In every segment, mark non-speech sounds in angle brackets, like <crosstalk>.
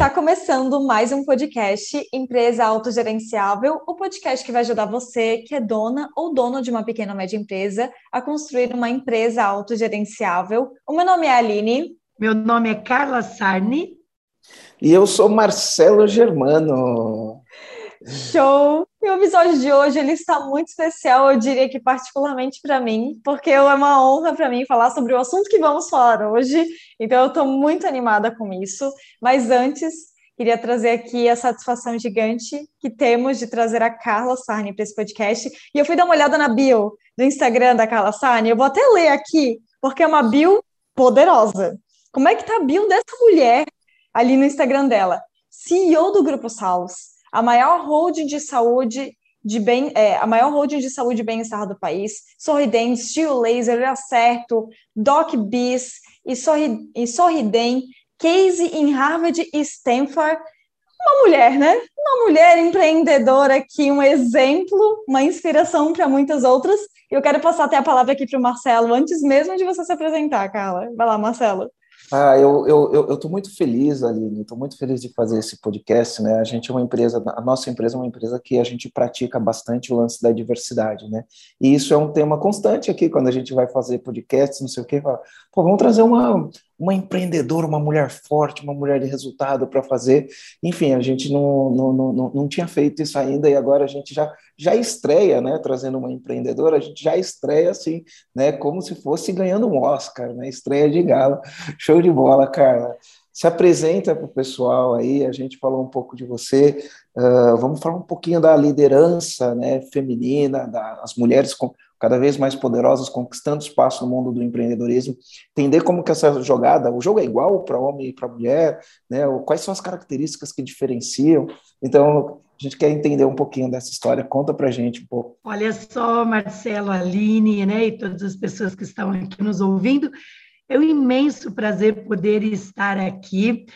Está começando mais um podcast Empresa Autogerenciável, o podcast que vai ajudar você, que é dona ou dono de uma pequena ou média empresa, a construir uma empresa autogerenciável. O meu nome é Aline. Meu nome é Carla Sarni. E eu sou Marcelo Germano. Show! E o episódio de hoje ele está muito especial, eu diria que particularmente para mim, porque é uma honra para mim falar sobre o assunto que vamos falar hoje. Então eu estou muito animada com isso. Mas antes, queria trazer aqui a satisfação gigante que temos de trazer a Carla Sarni para esse podcast. E eu fui dar uma olhada na bio do Instagram da Carla Sarni. Eu vou até ler aqui, porque é uma bio poderosa. Como é que tá a bio dessa mulher ali no Instagram dela? CEO do Grupo Salos a maior holding de saúde de bem, é, a maior holding de saúde e bem-estar do país, Sorridentes, Steel Laser, Acerto, Doc Bis e, Sorri, e Sorridem, Case em Harvard e Stanford. Uma mulher, né? Uma mulher empreendedora aqui, um exemplo, uma inspiração para muitas outras. Eu quero passar até a palavra aqui para o Marcelo, antes mesmo de você se apresentar, Carla. Vai lá, Marcelo. Ah, eu eu eu estou muito feliz, Aline. Estou muito feliz de fazer esse podcast, né? A gente é uma empresa, a nossa empresa é uma empresa que a gente pratica bastante o lance da diversidade, né? E isso é um tema constante aqui quando a gente vai fazer podcasts, não sei o quê. Fala, Pô, vamos trazer uma uma empreendedora, uma mulher forte, uma mulher de resultado para fazer. Enfim, a gente não, não, não, não tinha feito isso ainda e agora a gente já, já estreia, né? Trazendo uma empreendedora, a gente já estreia assim, né? Como se fosse ganhando um Oscar, né? Estreia de gala. Show de bola, Carla. Se apresenta para o pessoal aí, a gente falou um pouco de você, uh, vamos falar um pouquinho da liderança né, feminina, das mulheres com, cada vez mais poderosas, conquistando espaço no mundo do empreendedorismo, entender como que essa jogada, o jogo é igual para homem e para mulher, né? Quais são as características que diferenciam? Então, a gente quer entender um pouquinho dessa história. Conta para gente um pouco. Olha só, Marcelo, Aline, né, e todas as pessoas que estão aqui nos ouvindo. É um imenso prazer poder estar aqui.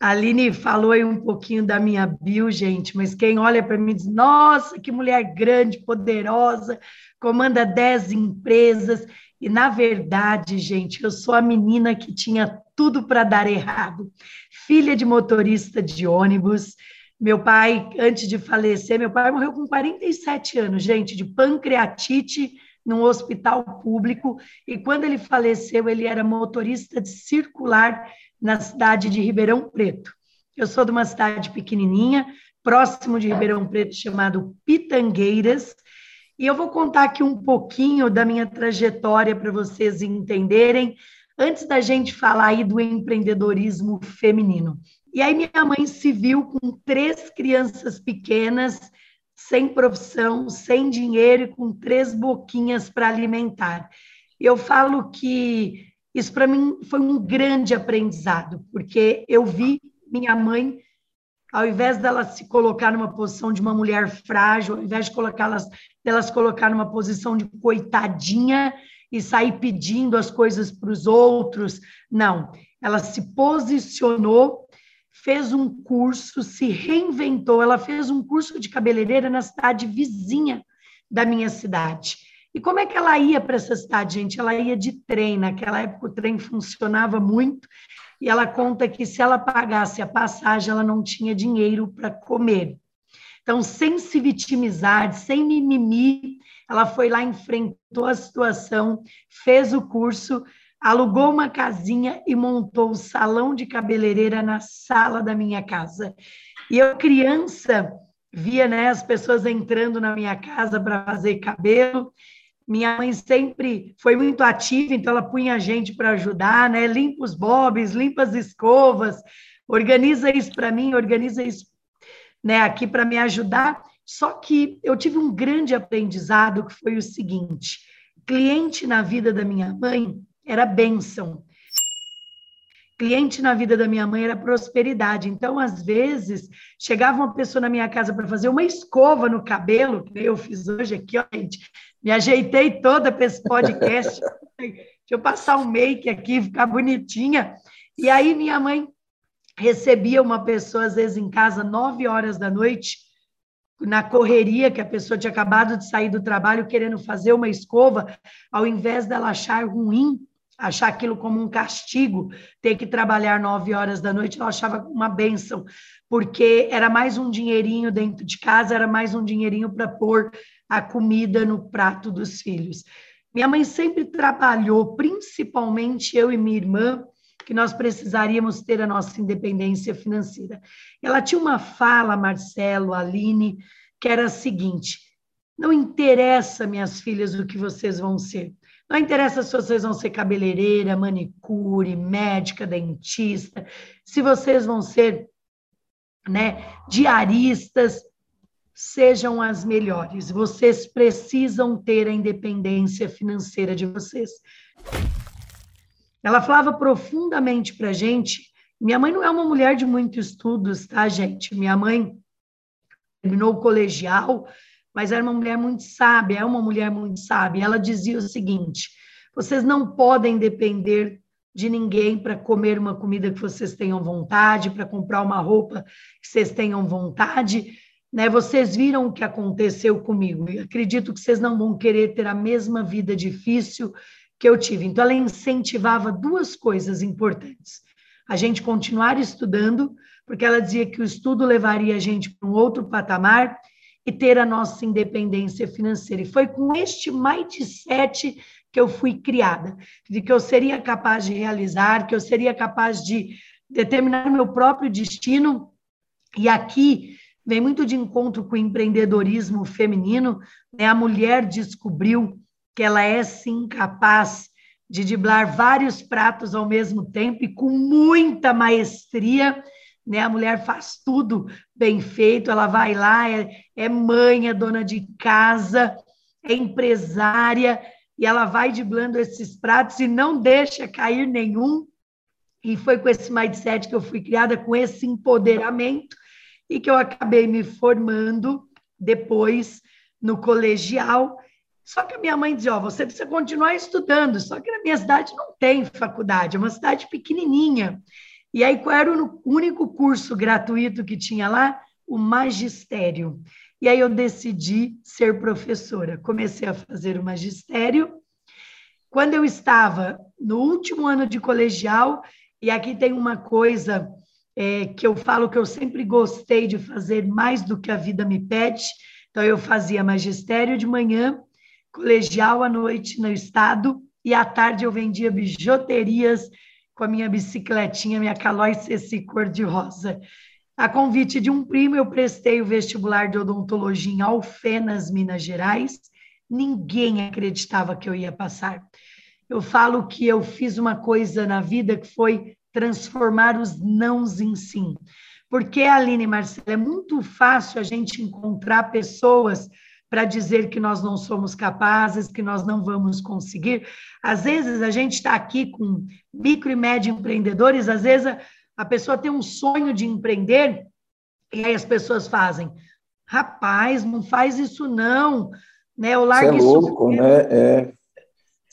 Aline falou aí um pouquinho da minha bio, gente, mas quem olha para mim diz: nossa, que mulher grande, poderosa, comanda 10 empresas. E, na verdade, gente, eu sou a menina que tinha tudo para dar errado. Filha de motorista de ônibus. Meu pai, antes de falecer, meu pai morreu com 47 anos, gente, de pancreatite num hospital público. E quando ele faleceu, ele era motorista de circular na cidade de Ribeirão Preto. Eu sou de uma cidade pequenininha, próximo de Ribeirão Preto, chamado Pitangueiras, e eu vou contar aqui um pouquinho da minha trajetória para vocês entenderem, antes da gente falar aí do empreendedorismo feminino. E aí minha mãe se viu com três crianças pequenas, sem profissão, sem dinheiro e com três boquinhas para alimentar. Eu falo que isso para mim foi um grande aprendizado, porque eu vi minha mãe ao invés dela se colocar numa posição de uma mulher frágil, ao invés de colocá-las, delas colocar numa posição de coitadinha e sair pedindo as coisas para os outros, não. Ela se posicionou, fez um curso, se reinventou. Ela fez um curso de cabeleireira na cidade vizinha da minha cidade. E como é que ela ia para essa cidade, gente? Ela ia de trem. Naquela época o trem funcionava muito e ela conta que se ela pagasse a passagem, ela não tinha dinheiro para comer. Então, sem se vitimizar, sem mimimi, ela foi lá, enfrentou a situação, fez o curso, alugou uma casinha e montou o salão de cabeleireira na sala da minha casa. E eu, criança, via né, as pessoas entrando na minha casa para fazer cabelo minha mãe sempre foi muito ativa, então ela punha a gente para ajudar, né? Limpa os bobs, limpa as escovas, organiza isso para mim, organiza isso né, aqui para me ajudar. Só que eu tive um grande aprendizado que foi o seguinte: cliente na vida da minha mãe era bênção. Cliente na vida da minha mãe era prosperidade. Então, às vezes, chegava uma pessoa na minha casa para fazer uma escova no cabelo, que eu fiz hoje aqui, ó, gente. Me ajeitei toda para esse podcast. Deixa eu passar um make aqui, ficar bonitinha. E aí, minha mãe recebia uma pessoa, às vezes, em casa, nove horas da noite, na correria, que a pessoa tinha acabado de sair do trabalho querendo fazer uma escova, ao invés dela achar ruim achar aquilo como um castigo, ter que trabalhar nove horas da noite, eu achava uma benção, porque era mais um dinheirinho dentro de casa, era mais um dinheirinho para pôr a comida no prato dos filhos. Minha mãe sempre trabalhou, principalmente eu e minha irmã, que nós precisaríamos ter a nossa independência financeira. Ela tinha uma fala, Marcelo, Aline, que era a seguinte: não interessa, minhas filhas, o que vocês vão ser. Não interessa se vocês vão ser cabeleireira, manicure, médica, dentista, se vocês vão ser né, diaristas, sejam as melhores. Vocês precisam ter a independência financeira de vocês. Ela falava profundamente para gente. Minha mãe não é uma mulher de muitos estudos, tá, gente? Minha mãe terminou o colegial, mas era uma mulher muito sábia, é uma mulher muito sábia. Ela dizia o seguinte: vocês não podem depender de ninguém para comer uma comida que vocês tenham vontade, para comprar uma roupa que vocês tenham vontade. Né? Vocês viram o que aconteceu comigo. E acredito que vocês não vão querer ter a mesma vida difícil que eu tive. Então, ela incentivava duas coisas importantes: a gente continuar estudando, porque ela dizia que o estudo levaria a gente para um outro patamar e ter a nossa independência financeira. E foi com este mindset que eu fui criada, de que eu seria capaz de realizar, que eu seria capaz de determinar meu próprio destino. E aqui vem muito de encontro com o empreendedorismo feminino, né? A mulher descobriu que ela é sim capaz de driblar vários pratos ao mesmo tempo e com muita maestria né? A mulher faz tudo bem feito, ela vai lá, é, é mãe, é dona de casa, é empresária, e ela vai driblando esses pratos e não deixa cair nenhum. E foi com esse mindset que eu fui criada, com esse empoderamento, e que eu acabei me formando depois no colegial. Só que a minha mãe dizia: Ó, oh, você precisa continuar estudando. Só que na minha cidade não tem faculdade, é uma cidade pequenininha. E aí, qual era o único curso gratuito que tinha lá? O magistério. E aí eu decidi ser professora. Comecei a fazer o magistério. Quando eu estava no último ano de colegial, e aqui tem uma coisa é, que eu falo que eu sempre gostei de fazer mais do que a vida me pede. Então, eu fazia magistério de manhã, colegial à noite no estado, e à tarde eu vendia bijuterias com a minha bicicletinha, minha Calói Ceci cor-de-rosa. A convite de um primo, eu prestei o vestibular de odontologia em Alfenas, Minas Gerais. Ninguém acreditava que eu ia passar. Eu falo que eu fiz uma coisa na vida que foi transformar os nãos em sim. Porque, Aline e Marcela, é muito fácil a gente encontrar pessoas para dizer que nós não somos capazes, que nós não vamos conseguir. Às vezes a gente está aqui com micro e médio empreendedores, às vezes a, a pessoa tem um sonho de empreender e aí as pessoas fazem, rapaz, não faz isso não, né? O largo é louco, isso né? É.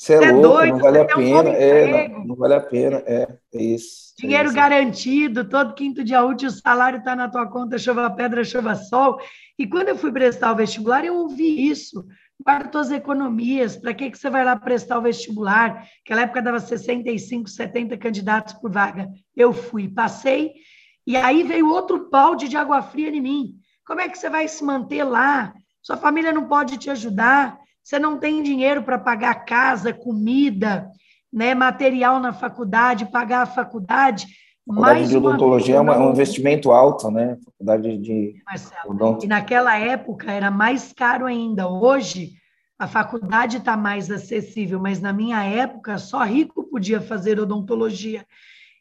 Você é, é louco, doido, não vale a pena, um é, não, não, vale a pena, é, é isso. É Dinheiro é isso. garantido, todo quinto dia útil, o salário está na tua conta, chova pedra, chova sol. E quando eu fui prestar o vestibular, eu ouvi isso. Guarda tuas economias, para que, que você vai lá prestar o vestibular? Naquela época dava 65, 70 candidatos por vaga. Eu fui, passei, e aí veio outro balde de água fria em mim. Como é que você vai se manter lá? Sua família não pode te ajudar você não tem dinheiro para pagar casa, comida, né, material na faculdade, pagar a faculdade. A faculdade de odontologia é um investimento alto, né? Faculdade de Marcelo, E naquela época era mais caro ainda. Hoje a faculdade está mais acessível, mas na minha época só rico podia fazer odontologia.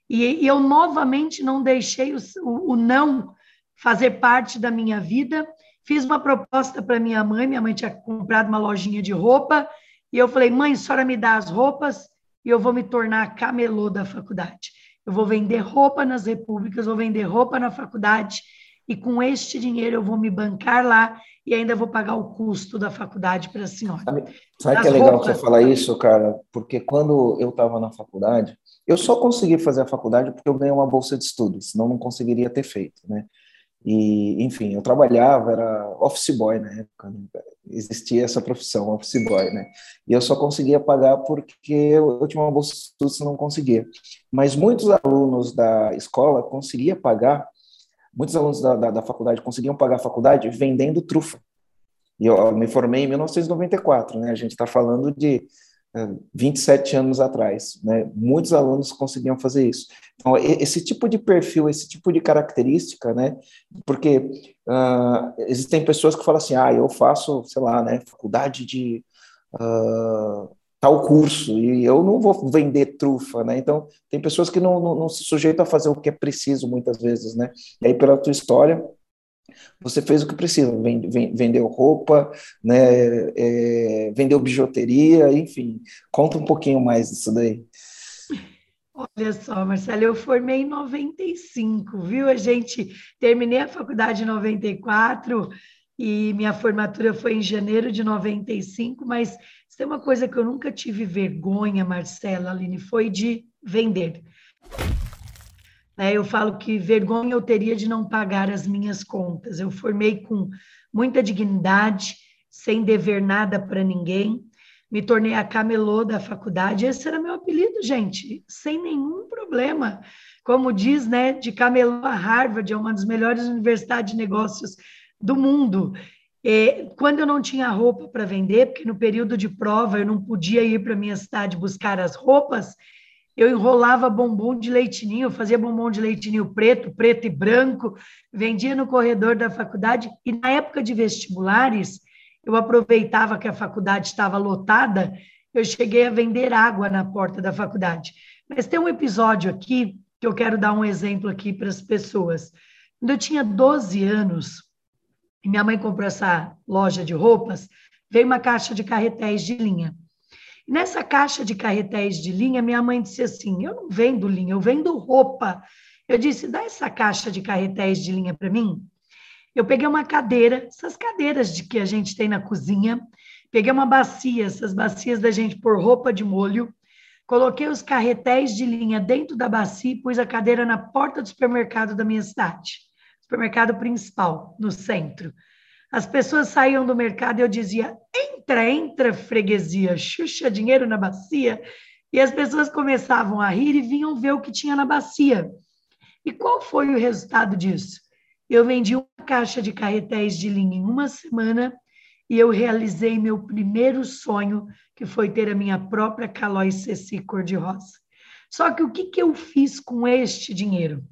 E, e eu novamente não deixei o, o, o não fazer parte da minha vida Fiz uma proposta para minha mãe, minha mãe tinha comprado uma lojinha de roupa, e eu falei: mãe, a senhora me dá as roupas e eu vou me tornar camelô da faculdade. Eu vou vender roupa nas repúblicas, vou vender roupa na faculdade, e com este dinheiro eu vou me bancar lá e ainda vou pagar o custo da faculdade para a senhora. Sabe, sabe que é legal roupas... você falar isso, cara? Porque quando eu estava na faculdade, eu só consegui fazer a faculdade porque eu ganhei uma bolsa de estudos, senão não conseguiria ter feito, né? E, enfim, eu trabalhava, era office boy na época, né? existia essa profissão, office boy, né? E eu só conseguia pagar porque eu, tinha uma bolsa de estudos não conseguia. Mas muitos alunos da escola conseguiam pagar, muitos alunos da, da, da faculdade conseguiam pagar a faculdade vendendo trufa. E eu, eu me formei em 1994, né? A gente está falando de 27 anos atrás, né? Muitos alunos conseguiam fazer isso. Então, esse tipo de perfil, esse tipo de característica, né? Porque uh, existem pessoas que falam assim, ah, eu faço, sei lá, né, faculdade de uh, tal curso e eu não vou vender trufa, né? Então, tem pessoas que não, não, não se sujeitam a fazer o que é preciso muitas vezes, né? E aí, pela tua história, você fez o que precisa, vendeu roupa, né, é, vendeu bijuteria, enfim. Conta um pouquinho mais disso daí. Olha só, Marcelo, eu formei em 95, viu? A gente terminei a faculdade em 94 e minha formatura foi em janeiro de 95, mas tem uma coisa que eu nunca tive vergonha, Marcela, Aline, foi de vender. Né? Eu falo que vergonha eu teria de não pagar as minhas contas. Eu formei com muita dignidade, sem dever nada para ninguém. Me tornei a camelô da faculdade. Esse era meu apelido, gente, sem nenhum problema. Como diz, né, de camelô a Harvard, é uma das melhores universidades de negócios do mundo. E, quando eu não tinha roupa para vender, porque no período de prova eu não podia ir para minha cidade buscar as roupas, eu enrolava bombom de leitinho, fazia bombom de leitinho preto, preto e branco, vendia no corredor da faculdade. E na época de vestibulares, eu aproveitava que a faculdade estava lotada, eu cheguei a vender água na porta da faculdade. Mas tem um episódio aqui que eu quero dar um exemplo aqui para as pessoas. Quando eu tinha 12 anos, e minha mãe comprou essa loja de roupas, veio uma caixa de carretéis de linha. Nessa caixa de carretéis de linha, minha mãe disse assim: Eu não vendo linha, eu vendo roupa. Eu disse: Dá essa caixa de carretéis de linha para mim. Eu peguei uma cadeira, essas cadeiras de que a gente tem na cozinha, peguei uma bacia, essas bacias da gente pôr roupa de molho, coloquei os carretéis de linha dentro da bacia e pus a cadeira na porta do supermercado da minha cidade, supermercado principal, no centro. As pessoas saíam do mercado e eu dizia: entra, entra, freguesia, xuxa dinheiro na bacia. E as pessoas começavam a rir e vinham ver o que tinha na bacia. E qual foi o resultado disso? Eu vendi uma caixa de carretéis de linha em uma semana e eu realizei meu primeiro sonho, que foi ter a minha própria Calói Ceci cor-de-rosa. Só que o que, que eu fiz com este dinheiro?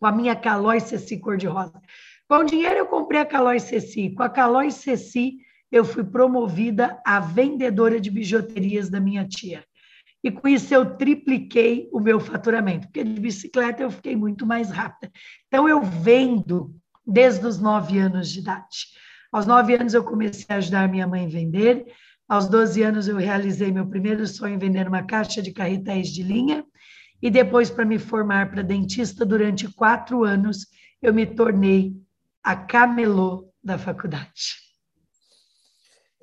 Com a minha Calói Ceci cor-de-rosa? Com o dinheiro eu comprei a Calói Ceci. Com a Calói Ceci eu fui promovida a vendedora de bijuterias da minha tia. E com isso eu tripliquei o meu faturamento, porque de bicicleta eu fiquei muito mais rápida. Então eu vendo desde os nove anos de idade. Aos nove anos eu comecei a ajudar minha mãe a vender. Aos 12 anos eu realizei meu primeiro sonho vender uma caixa de carretéis de linha. E depois, para me formar para dentista, durante quatro anos, eu me tornei a camelô da faculdade.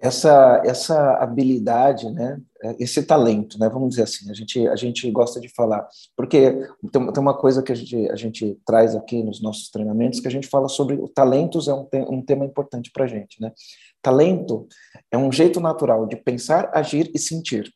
Essa, essa habilidade, né, esse talento, né, vamos dizer assim, a gente, a gente gosta de falar, porque tem, tem uma coisa que a gente, a gente traz aqui nos nossos treinamentos, que a gente fala sobre o talentos, é um, um tema importante para a gente. Né? Talento é um jeito natural de pensar, agir e sentir.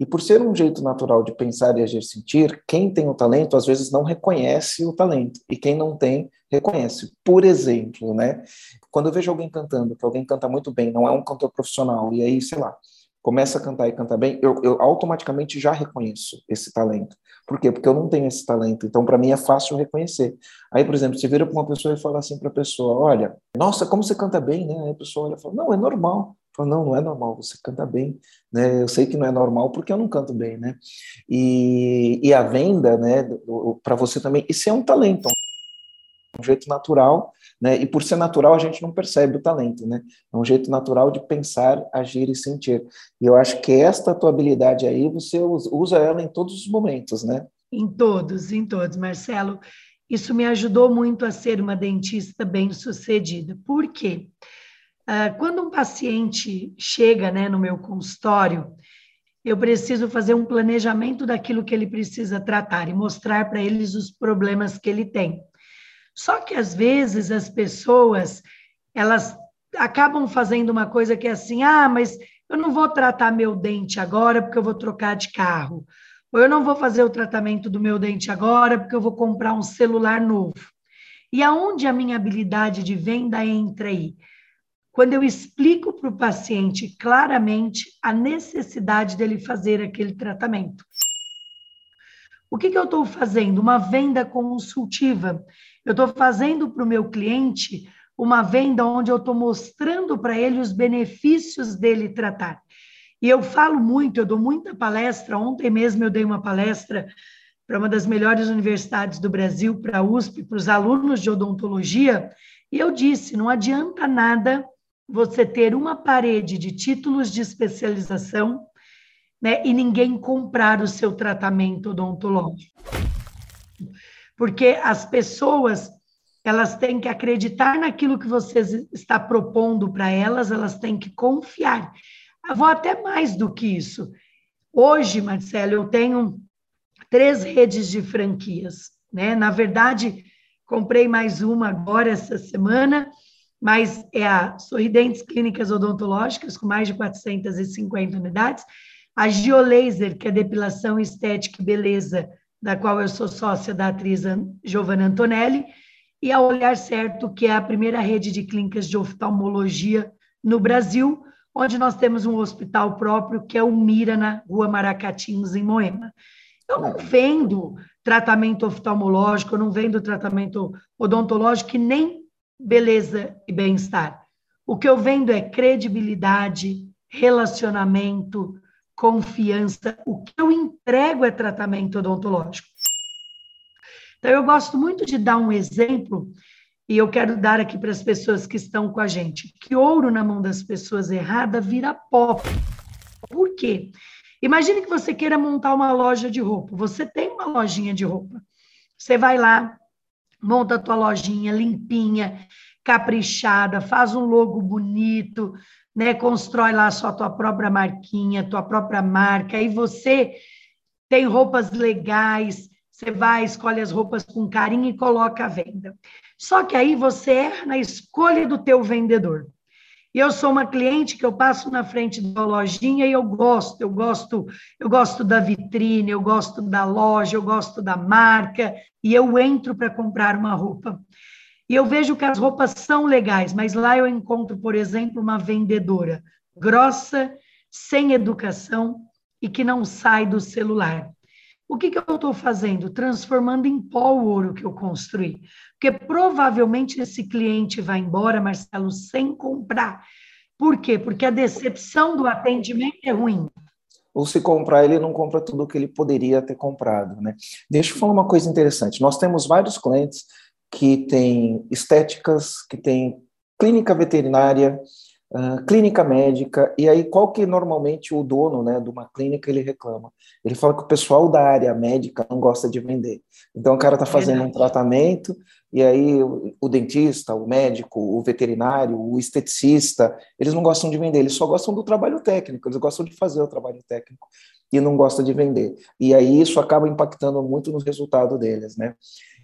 E por ser um jeito natural de pensar e agir sentir, quem tem o talento às vezes não reconhece o talento e quem não tem reconhece. Por exemplo, né? Quando eu vejo alguém cantando, que alguém canta muito bem, não é um cantor profissional, e aí, sei lá, começa a cantar e canta bem, eu, eu automaticamente já reconheço esse talento. Por quê? Porque eu não tenho esse talento. Então, para mim é fácil reconhecer. Aí, por exemplo, você vira para uma pessoa e fala assim para a pessoa: Olha, nossa, como você canta bem, né? Aí a pessoa olha e fala: Não, é normal. Falo, não, não é normal, você canta bem, né? Eu sei que não é normal porque eu não canto bem, né? E, e a venda, né, para você também, isso é um talento, é um jeito natural, né? E por ser natural a gente não percebe o talento, né? É um jeito natural de pensar, agir e sentir. E eu acho que esta tua habilidade aí, você usa ela em todos os momentos, né? Em todos, em todos, Marcelo. Isso me ajudou muito a ser uma dentista bem-sucedida. Por quê? Ah, quando um paciente chega né, no meu consultório, eu preciso fazer um planejamento daquilo que ele precisa tratar e mostrar para eles os problemas que ele tem. Só que às vezes as pessoas elas acabam fazendo uma coisa que é assim: ah, mas eu não vou tratar meu dente agora porque eu vou trocar de carro. Ou eu não vou fazer o tratamento do meu dente agora porque eu vou comprar um celular novo. E aonde a minha habilidade de venda entra aí? Quando eu explico para o paciente claramente a necessidade dele fazer aquele tratamento. O que, que eu estou fazendo? Uma venda consultiva. Eu estou fazendo para o meu cliente uma venda onde eu estou mostrando para ele os benefícios dele tratar. E eu falo muito, eu dou muita palestra. Ontem mesmo eu dei uma palestra para uma das melhores universidades do Brasil, para a USP, para os alunos de odontologia, e eu disse: não adianta nada você ter uma parede de títulos de especialização né, e ninguém comprar o seu tratamento odontológico. Porque as pessoas elas têm que acreditar naquilo que você está propondo para elas, elas têm que confiar. Eu vou até mais do que isso. Hoje, Marcelo, eu tenho três redes de franquias, né? Na verdade, comprei mais uma agora essa semana, mas é a Sorridentes Clínicas Odontológicas, com mais de 450 unidades, a Geolaser, que é depilação estética e beleza, da qual eu sou sócia da atriz Giovanna Antonelli, e a Olhar Certo, que é a primeira rede de clínicas de oftalmologia no Brasil, onde nós temos um hospital próprio, que é o Mira, na Rua Maracatins, em Moema. Eu não vendo tratamento oftalmológico, eu não vendo tratamento odontológico, e nem beleza e bem-estar. O que eu vendo é credibilidade, relacionamento, confiança. O que eu entrego é tratamento odontológico. Então, eu gosto muito de dar um exemplo, e eu quero dar aqui para as pessoas que estão com a gente, que ouro na mão das pessoas errada vira pó. Por quê? Imagine que você queira montar uma loja de roupa. Você tem uma lojinha de roupa. Você vai lá, monta a tua lojinha limpinha, caprichada, faz um logo bonito, né? Constrói lá só tua própria marquinha, tua própria marca, e você tem roupas legais, você vai, escolhe as roupas com carinho e coloca à venda. Só que aí você erra na escolha do teu vendedor. E eu sou uma cliente que eu passo na frente da lojinha e eu gosto, eu gosto, eu gosto da vitrine, eu gosto da loja, eu gosto da marca e eu entro para comprar uma roupa. E eu vejo que as roupas são legais, mas lá eu encontro, por exemplo, uma vendedora grossa, sem educação e que não sai do celular. O que, que eu estou fazendo? Transformando em pó o ouro que eu construí. Porque provavelmente esse cliente vai embora, Marcelo, sem comprar. Por quê? Porque a decepção do atendimento é ruim. Ou se comprar, ele não compra tudo o que ele poderia ter comprado. Né? Deixa eu falar uma coisa interessante. Nós temos vários clientes que têm estéticas, que têm clínica veterinária, Uh, clínica médica, e aí qual que normalmente o dono né, de uma clínica ele reclama? Ele fala que o pessoal da área médica não gosta de vender. Então o cara está fazendo um tratamento, e aí o, o, dentista, o médico, o veterinário, o esteticista, eles não gostam de vender, eles só gostam do trabalho técnico, eles gostam de fazer o trabalho técnico e não gostam de vender. E aí isso acaba impactando muito no resultado deles, né?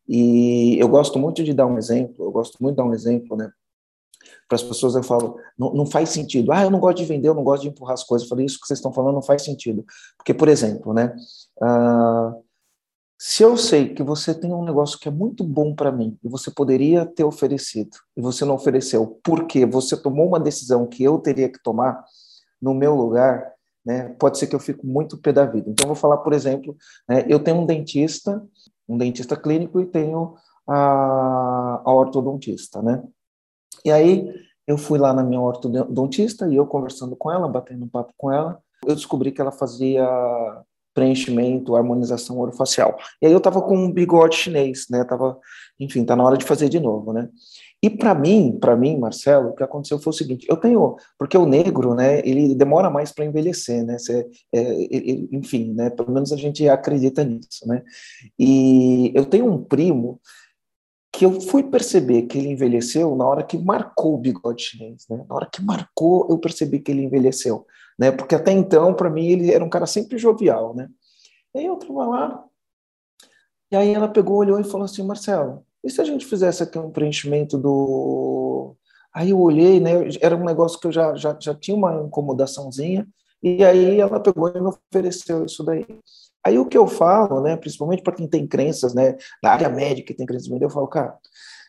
E eu gosto muito de dar um exemplo, eu gosto muito de dar um exemplo, né? para as pessoas eu falo, não, não, faz sentido. Ah, eu não gosto de vender, eu não gosto de empurrar as coisas. Eu falei, isso que vocês estão falando não faz sentido. Porque, por exemplo, né, uh, se eu sei que você tem um negócio que é muito bom para mim e você poderia ter oferecido e você não ofereceu porque você tomou uma decisão que eu teria que tomar no meu lugar, né, pode ser que eu fique muito pé da vida. Então, vou falar, por exemplo, né, eu tenho um dentista, um dentista clínico e tenho a, a ortodontista, né? E aí eu fui lá na minha ortodontista e eu conversando com ela, batendo um papo com ela, eu descobri que ela fazia preenchimento, harmonização orofacial. E aí eu tava com um bigode chinês, né? Tava, enfim, tá na hora de fazer de novo, né? E para mim, para mim, Marcelo, o que aconteceu foi o seguinte: eu tenho, porque o negro, né, ele demora mais para envelhecer, né? Cê, é, enfim, né? Pelo menos a gente acredita nisso, né? E eu tenho um primo que eu fui perceber que ele envelheceu na hora que marcou o bigode chinês, né? Na hora que marcou, eu percebi que ele envelheceu, né? Porque até então, para mim, ele era um cara sempre jovial, né? E aí eu estava lá, e aí ela pegou, olhou e falou assim, Marcelo, e se a gente fizesse aqui um preenchimento do. Aí eu olhei, né? Era um negócio que eu já, já, já tinha uma incomodaçãozinha, e aí ela pegou e me ofereceu isso daí. Aí o que eu falo, né, principalmente para quem tem crenças, né, na área médica, tem crenças, eu falo, cara,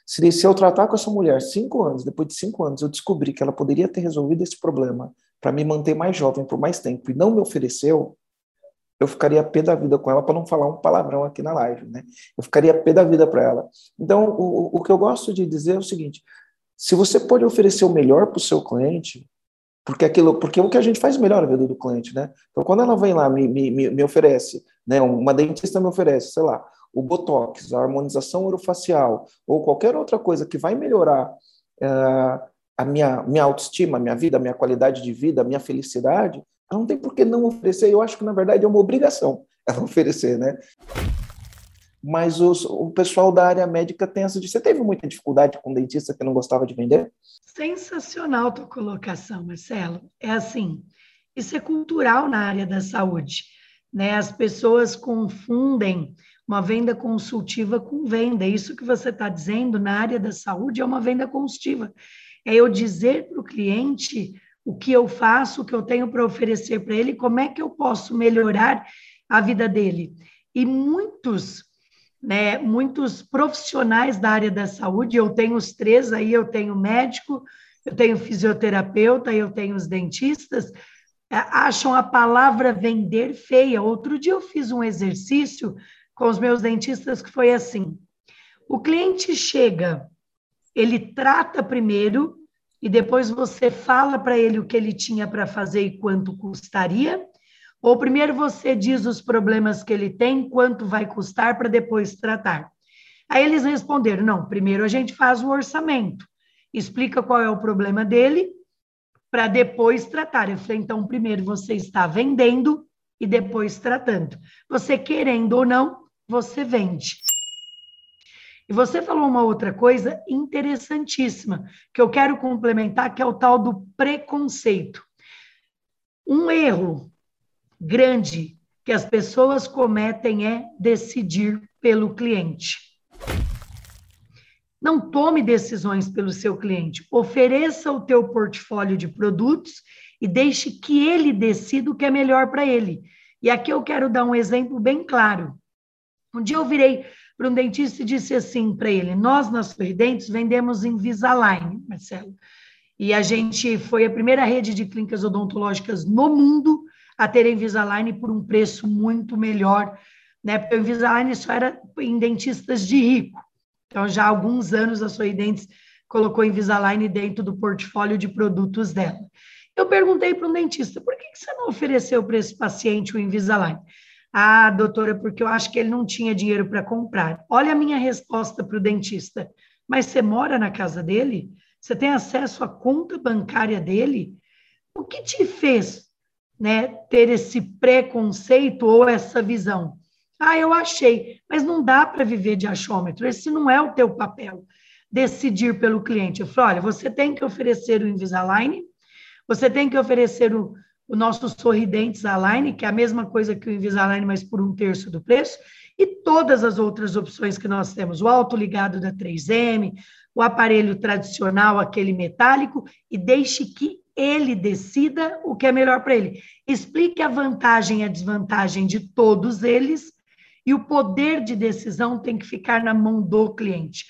se, se eu tratar com essa mulher cinco anos, depois de cinco anos, eu descobri que ela poderia ter resolvido esse problema para me manter mais jovem por mais tempo e não me ofereceu, eu ficaria pé da vida com ela para não falar um palavrão aqui na live, né? Eu ficaria pé da vida para ela. Então, o, o que eu gosto de dizer é o seguinte: se você pode oferecer o melhor para o seu cliente, porque aquilo, porque o que a gente faz melhor a vida do cliente, né? Então, quando ela vem lá me, me, me oferece, né? Uma dentista me oferece, sei lá, o botox, a harmonização orofacial ou qualquer outra coisa que vai melhorar uh, a minha, minha autoestima, a minha vida, minha qualidade de vida, minha felicidade, ela não tem por que não oferecer. Eu acho que, na verdade, é uma obrigação <laughs> ela oferecer, né? Mas os, o pessoal da área médica tem essa... Você teve muita dificuldade com dentista que não gostava de vender? Sensacional tua colocação, Marcelo. É assim, isso é cultural na área da saúde. Né? As pessoas confundem uma venda consultiva com venda. Isso que você está dizendo na área da saúde é uma venda consultiva. É eu dizer para o cliente o que eu faço, o que eu tenho para oferecer para ele, como é que eu posso melhorar a vida dele. E muitos, né, muitos profissionais da área da saúde, eu tenho os três aí, eu tenho médico, eu tenho fisioterapeuta, eu tenho os dentistas, é, acham a palavra vender feia. Outro dia eu fiz um exercício com os meus dentistas que foi assim: o cliente chega, ele trata primeiro e depois você fala para ele o que ele tinha para fazer e quanto custaria? Ou primeiro você diz os problemas que ele tem, quanto vai custar para depois tratar? Aí eles responderam: não, primeiro a gente faz o orçamento, explica qual é o problema dele, para depois tratar. Eu falei: então, primeiro você está vendendo e depois tratando. Você querendo ou não, você vende. E você falou uma outra coisa interessantíssima, que eu quero complementar, que é o tal do preconceito. Um erro grande que as pessoas cometem é decidir pelo cliente. Não tome decisões pelo seu cliente. Ofereça o teu portfólio de produtos e deixe que ele decida o que é melhor para ele. E aqui eu quero dar um exemplo bem claro. Um dia eu virei para um dentista e disse assim para ele: Nós, na Sorridentes, vendemos Invisalign, Marcelo. E a gente foi a primeira rede de clínicas odontológicas no mundo a ter Invisalign por um preço muito melhor, né? Porque o Invisalign só era em dentistas de rico. Então, já há alguns anos a Sorridentes colocou Invisalign dentro do portfólio de produtos dela. Eu perguntei para um dentista, por que você não ofereceu para esse paciente o Invisalign? Ah, doutora, porque eu acho que ele não tinha dinheiro para comprar. Olha a minha resposta para o dentista. Mas você mora na casa dele? Você tem acesso à conta bancária dele? O que te fez né, ter esse preconceito ou essa visão? Ah, eu achei, mas não dá para viver de achômetro, esse não é o teu papel, decidir pelo cliente. Eu falei, olha, você tem que oferecer o Invisalign, você tem que oferecer o, o nosso Sorridentes Align, que é a mesma coisa que o Invisalign, mas por um terço do preço, e todas as outras opções que nós temos, o autoligado da 3M, o aparelho tradicional, aquele metálico, e deixe que ele decida o que é melhor para ele. Explique a vantagem e a desvantagem de todos eles, e o poder de decisão tem que ficar na mão do cliente.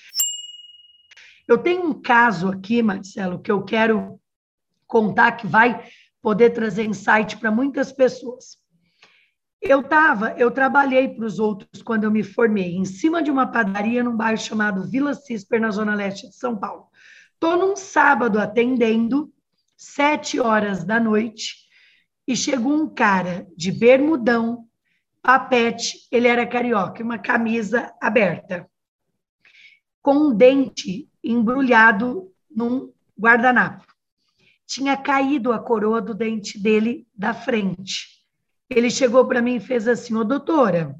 Eu tenho um caso aqui, Marcelo, que eu quero contar que vai poder trazer insight para muitas pessoas. Eu tava, eu trabalhei para os outros quando eu me formei, em cima de uma padaria num bairro chamado Vila Cisper, na zona leste de São Paulo. Estou num sábado atendendo, sete horas da noite, e chegou um cara de bermudão, papete, ele era carioca, uma camisa aberta, com um dente embrulhado num guardanapo tinha caído a coroa do dente dele da frente. Ele chegou para mim e fez assim: Ô doutora,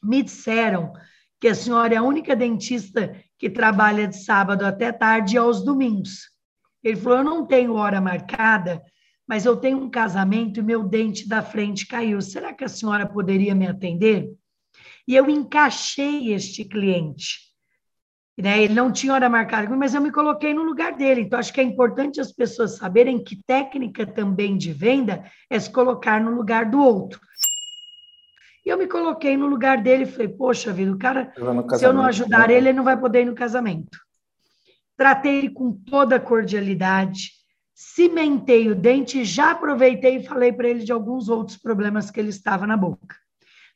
me disseram que a senhora é a única dentista que trabalha de sábado até tarde e aos domingos. Ele falou: Eu não tenho hora marcada, mas eu tenho um casamento e meu dente da frente caiu. Será que a senhora poderia me atender? E eu encaixei este cliente Né? Ele não tinha hora marcada, mas eu me coloquei no lugar dele. Então, acho que é importante as pessoas saberem que técnica também de venda é se colocar no lugar do outro. E eu me coloquei no lugar dele e falei, poxa vida, o cara, se eu não ajudar né? ele, ele não vai poder ir no casamento. Tratei ele com toda a cordialidade, cimentei o dente, já aproveitei e falei para ele de alguns outros problemas que ele estava na boca.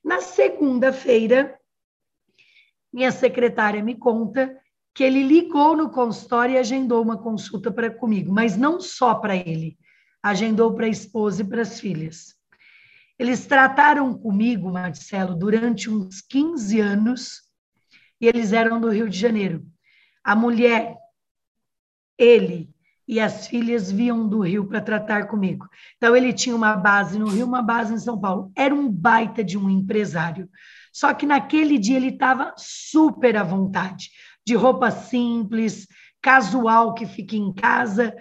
Na segunda-feira, minha secretária me conta que ele ligou no consultório e agendou uma consulta para comigo, mas não só para ele, agendou para a esposa e para as filhas. Eles trataram comigo, Marcelo, durante uns 15 anos, e eles eram do Rio de Janeiro. A mulher, ele e as filhas vinham do Rio para tratar comigo. Então, ele tinha uma base no Rio, uma base em São Paulo. Era um baita de um empresário. Só que naquele dia ele estava super à vontade, de roupa simples, casual que fica em casa.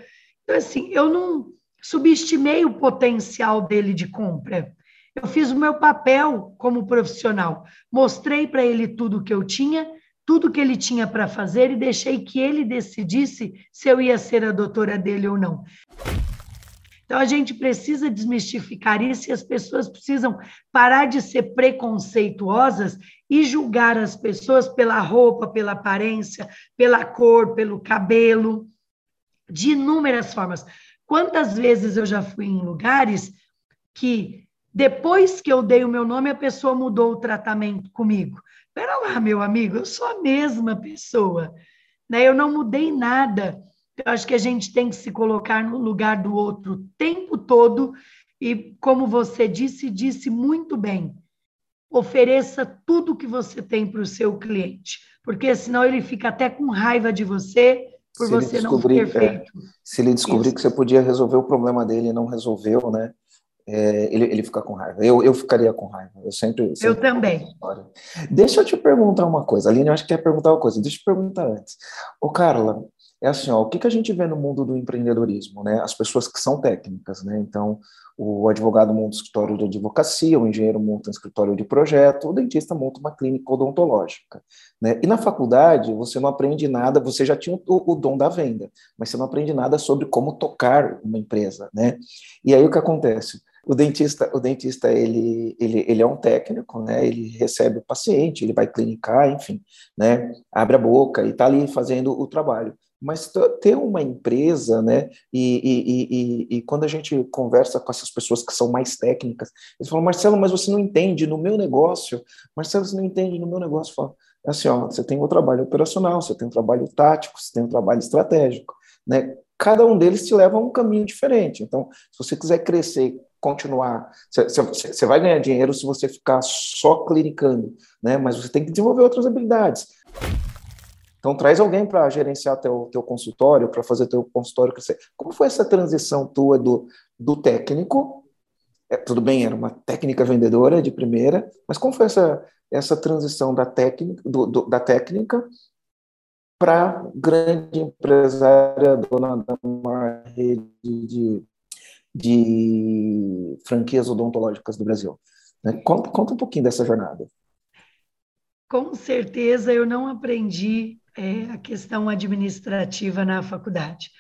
Então, assim, eu não subestimei o potencial dele de compra. Eu fiz o meu papel como profissional. Mostrei para ele tudo que eu tinha, tudo que ele tinha para fazer e deixei que ele decidisse se eu ia ser a doutora dele ou não. Então, a gente precisa desmistificar isso e as pessoas precisam parar de ser preconceituosas e julgar as pessoas pela roupa, pela aparência, pela cor, pelo cabelo, de inúmeras formas. Quantas vezes eu já fui em lugares que, depois que eu dei o meu nome, a pessoa mudou o tratamento comigo. Espera lá, meu amigo, eu sou a mesma pessoa. Né? Eu não mudei nada. Eu acho que a gente tem que se colocar no lugar do outro o tempo todo e, como você disse, disse muito bem, ofereça tudo que você tem para o seu cliente, porque senão ele fica até com raiva de você por se você não ter é, feito. É, se ele descobrir isso. que você podia resolver o problema dele e não resolveu, né? É, ele, ele fica com raiva. Eu, eu ficaria com raiva. Eu sempre. sempre eu também. Deixa eu te perguntar uma coisa. Aline, eu acho que quer perguntar uma coisa. Deixa eu te perguntar antes. Ô, Carla, é assim, ó, o que, que a gente vê no mundo do empreendedorismo, né? As pessoas que são técnicas, né? Então, o advogado monta um escritório de advocacia, o engenheiro monta um escritório de projeto, o dentista monta uma clínica odontológica, né? E na faculdade, você não aprende nada, você já tinha o, o dom da venda, mas você não aprende nada sobre como tocar uma empresa, né? E aí o que acontece? o dentista, o dentista ele, ele, ele é um técnico, né? Ele recebe o paciente, ele vai clinicar, enfim, né? Abre a boca e está ali fazendo o trabalho. Mas ter uma empresa, né? E, e, e, e, quando a gente conversa com essas pessoas que são mais técnicas, eles falam, Marcelo, mas você não entende no meu negócio. Marcelo, você não entende no meu negócio. Fala, é assim, ó, você tem o um trabalho operacional, você tem um trabalho tático, você tem um trabalho estratégico, né? Cada um deles te leva a um caminho diferente. Então, se você quiser crescer continuar. Você vai ganhar dinheiro se você ficar só clinicando, né? Mas você tem que desenvolver outras habilidades. Então traz alguém para gerenciar teu, teu consultório, para fazer teu consultório crescer. Como foi essa transição tua do, do técnico? É, tudo bem, era uma técnica vendedora de primeira, mas como foi essa, essa transição da técnica, do, do, da técnica para grande empresária, dona de uma rede de de franquias odontológicas do Brasil. Né? Conta, conta um pouquinho dessa jornada. Com certeza eu não aprendi é, a questão administrativa na faculdade.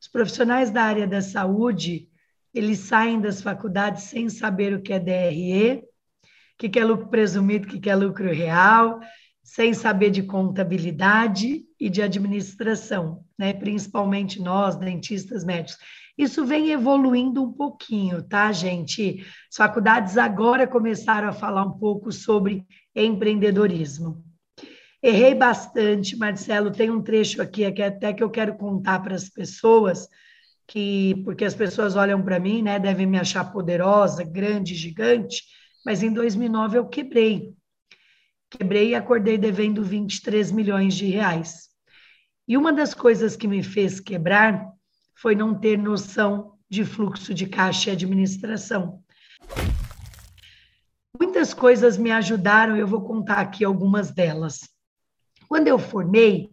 Os profissionais da área da saúde, eles saem das faculdades sem saber o que é DRE, o que é lucro presumido, o que é lucro real, sem saber de contabilidade e de administração, né? principalmente nós, dentistas médicos. Isso vem evoluindo um pouquinho, tá, gente? As faculdades agora começaram a falar um pouco sobre empreendedorismo. Errei bastante, Marcelo. Tem um trecho aqui que até que eu quero contar para as pessoas, que porque as pessoas olham para mim, né, devem me achar poderosa, grande, gigante, mas em 2009 eu quebrei. Quebrei e acordei devendo 23 milhões de reais. E uma das coisas que me fez quebrar foi não ter noção de fluxo de caixa e administração. Muitas coisas me ajudaram, eu vou contar aqui algumas delas. Quando eu formei,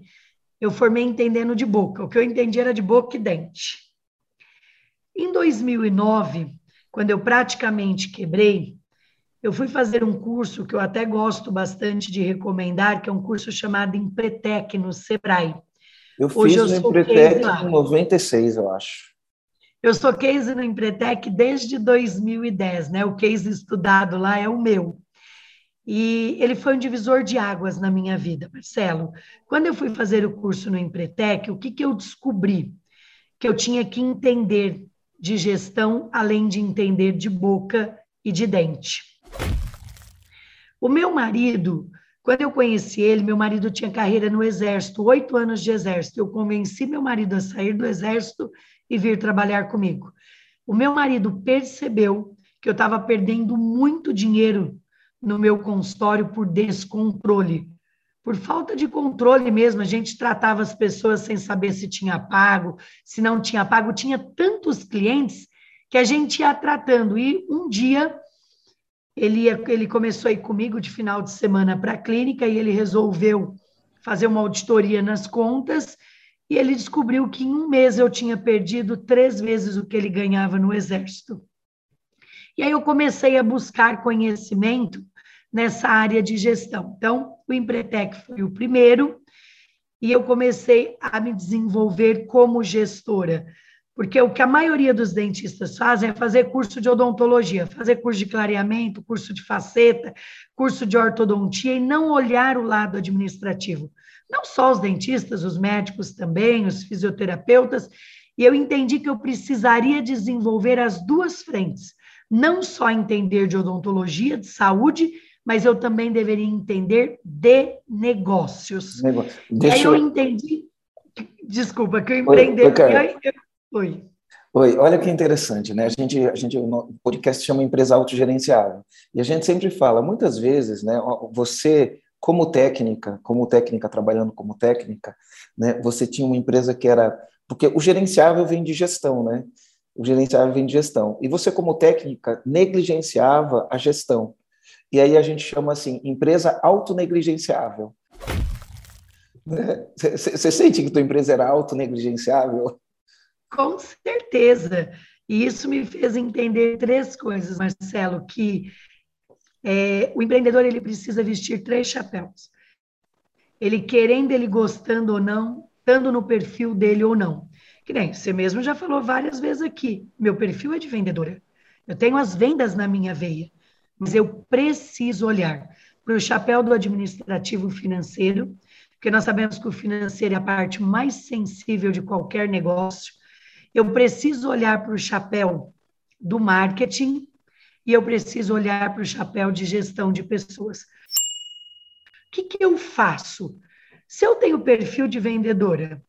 eu formei entendendo de boca. O que eu entendi era de boca e dente. Em 2009, quando eu praticamente quebrei, eu fui fazer um curso que eu até gosto bastante de recomendar, que é um curso chamado Empretec no Sebrae. Eu Hoje fiz eu no Empretec em 96, eu acho. Eu sou case no Empretec desde 2010, né? O case estudado lá é o meu. E ele foi um divisor de águas na minha vida, Marcelo. Quando eu fui fazer o curso no Empretec, o que, que eu descobri? Que eu tinha que entender de gestão, além de entender de boca e de dente. O meu marido, quando eu conheci ele, meu marido tinha carreira no Exército, oito anos de Exército. Eu convenci meu marido a sair do Exército e vir trabalhar comigo. O meu marido percebeu que eu estava perdendo muito dinheiro no meu consultório por descontrole. Por falta de controle mesmo, a gente tratava as pessoas sem saber se tinha pago, se não tinha pago. Tinha tantos clientes que a gente ia tratando. E um dia ele, ia, ele começou a ir comigo de final de semana para a clínica e ele resolveu fazer uma auditoria nas contas e ele descobriu que em um mês eu tinha perdido três vezes o que ele ganhava no exército. E aí eu comecei a buscar conhecimento nessa área de gestão. Então, o Empretec foi o primeiro e eu comecei a me desenvolver como gestora. Porque o que a maioria dos dentistas fazem é fazer curso de odontologia, fazer curso de clareamento, curso de faceta, curso de ortodontia e não olhar o lado administrativo. Não só os dentistas, os médicos também, os fisioterapeutas. E eu entendi que eu precisaria desenvolver as duas frentes. Não só entender de odontologia, de saúde, mas eu também deveria entender de negócios. Negócio. Deixa Aí eu, entendi. Desculpa, que eu empreender. Eu, Oi. Oi, olha que interessante, né? A gente, a gente, o podcast chama empresa autogerenciável. E a gente sempre fala, muitas vezes, né? Você, como técnica, como técnica, trabalhando como técnica, né? Você tinha uma empresa que era. Porque o gerenciável vem de gestão, né? O gerenciável vem de gestão. E você, como técnica, negligenciava a gestão. E aí a gente chama assim, empresa autonegligenciável. Você sente que tua empresa era autonegligenciável? Com certeza. E isso me fez entender três coisas, Marcelo, que é, o empreendedor ele precisa vestir três chapéus. Ele querendo, ele gostando ou não, estando no perfil dele ou não. Que nem você mesmo já falou várias vezes aqui. Meu perfil é de vendedora. Eu tenho as vendas na minha veia, mas eu preciso olhar para o chapéu do administrativo financeiro, porque nós sabemos que o financeiro é a parte mais sensível de qualquer negócio eu preciso olhar para o chapéu do marketing e eu preciso olhar para o chapéu de gestão de pessoas. O que, que eu faço? Se eu tenho perfil de vendedora,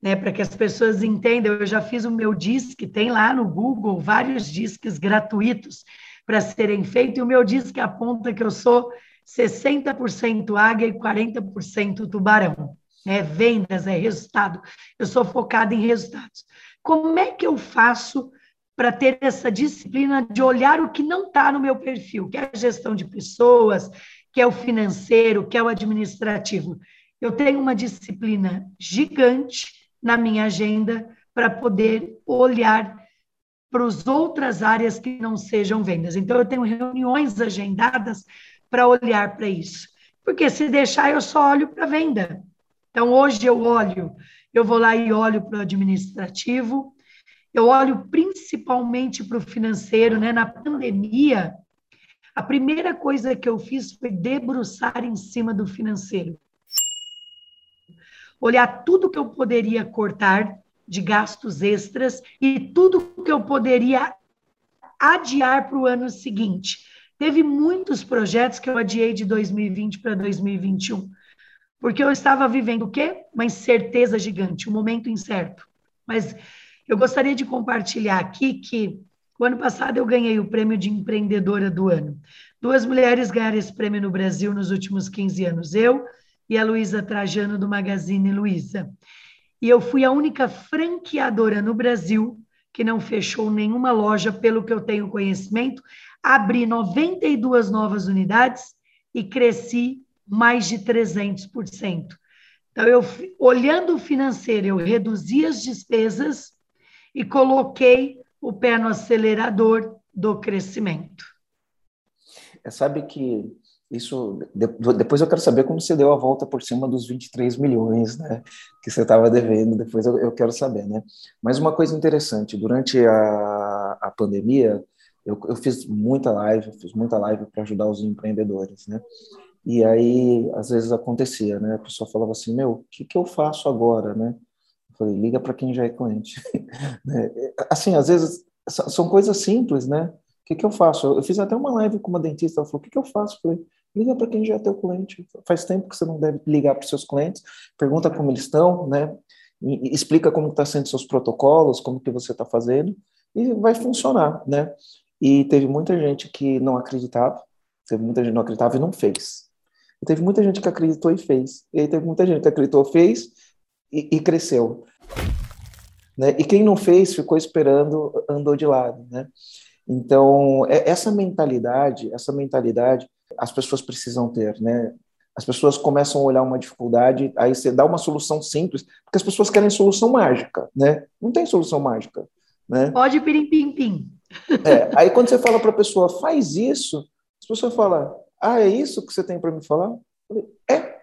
né, para que as pessoas entendam, eu já fiz o meu disque, tem lá no Google vários disques gratuitos para serem feitos, e o meu disque aponta que eu sou 60% águia e 40% tubarão. É vendas, é resultado. Eu sou focada em resultados. Como é que eu faço para ter essa disciplina de olhar o que não está no meu perfil, que é a gestão de pessoas, que é o financeiro, que é o administrativo? Eu tenho uma disciplina gigante na minha agenda para poder olhar para as outras áreas que não sejam vendas. Então, eu tenho reuniões agendadas para olhar para isso. Porque se deixar, eu só olho para venda. Então, hoje eu olho eu vou lá e olho para o administrativo, eu olho principalmente para o financeiro, né? Na pandemia, a primeira coisa que eu fiz foi debruçar em cima do financeiro. Olhar tudo que eu poderia cortar de gastos extras e tudo que eu poderia adiar para o ano seguinte. Teve muitos projetos que eu adiei de 2020 para 2021 porque eu estava vivendo o quê? Uma incerteza gigante, um momento incerto. Mas eu gostaria de compartilhar aqui que o ano passado eu ganhei o prêmio de empreendedora do ano. Duas mulheres ganharam esse prêmio no Brasil nos últimos 15 anos, eu e a Luísa Trajano do Magazine Luiza. E eu fui a única franqueadora no Brasil que não fechou nenhuma loja, pelo que eu tenho conhecimento, abri 92 novas unidades e cresci mais de 300%. Então, eu, olhando o financeiro, eu reduzi as despesas e coloquei o pé no acelerador do crescimento. É, sabe que isso depois eu quero saber como você deu a volta por cima dos 23 milhões, né, que você estava devendo. Depois eu, eu, quero saber, né? Mas uma coisa interessante, durante a, a pandemia, eu, eu fiz muita live, fiz muita live para ajudar os empreendedores, né? E aí às vezes acontecia, né? A pessoa falava assim, meu, o que que eu faço agora, né? Eu falei, liga para quem já é cliente. <laughs> Né? assim, às vezes são coisas simples, né? O que, que eu faço? Eu fiz até uma live com uma dentista, ela falou, o que, que eu faço? Eu falei, liga para quem já é teu cliente. Faz tempo que você não deve ligar para os seus clientes, pergunta como eles estão, né? E explica como está sendo seus protocolos, como que você está fazendo, e vai funcionar, né? E teve muita gente que não acreditava, teve muita gente que não acreditava e não fez. E teve muita gente que acreditou e fez. E aí teve muita gente que acreditou, fez e, e cresceu. Né? E quem não fez ficou esperando, andou de lado, né? Então, é, essa mentalidade, essa mentalidade, as pessoas precisam ter, né? As pessoas começam a olhar uma dificuldade, aí você dá uma solução simples, porque as pessoas querem solução mágica, né? Não tem solução mágica, né? Pode pirim pim pim. É, aí quando você fala para a pessoa, faz isso, a pessoa fala, ah, é isso que você tem para me falar? Falei, é,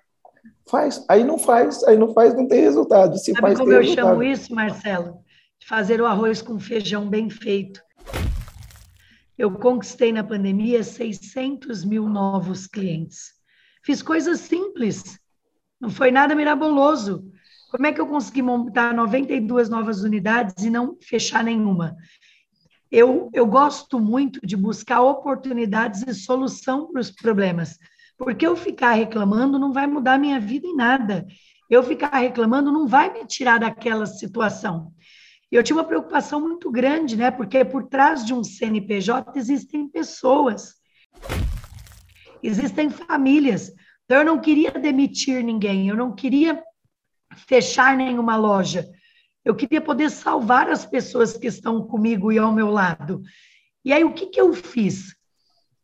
faz. Aí não faz, aí não faz, não tem resultado. Se Sabe faz, como eu resultado. chamo isso, Marcelo? Fazer o arroz com feijão bem feito. Eu conquistei na pandemia 600 mil novos clientes. Fiz coisas simples, não foi nada miraboloso. Como é que eu consegui montar 92 novas unidades e não fechar nenhuma? Eu, eu gosto muito de buscar oportunidades e solução para os problemas, porque eu ficar reclamando não vai mudar minha vida em nada. Eu ficar reclamando não vai me tirar daquela situação. E eu tinha uma preocupação muito grande, né? Porque por trás de um CNPJ existem pessoas, existem famílias. Então, eu não queria demitir ninguém, eu não queria fechar nenhuma loja. Eu queria poder salvar as pessoas que estão comigo e ao meu lado. E aí, o que, que eu fiz?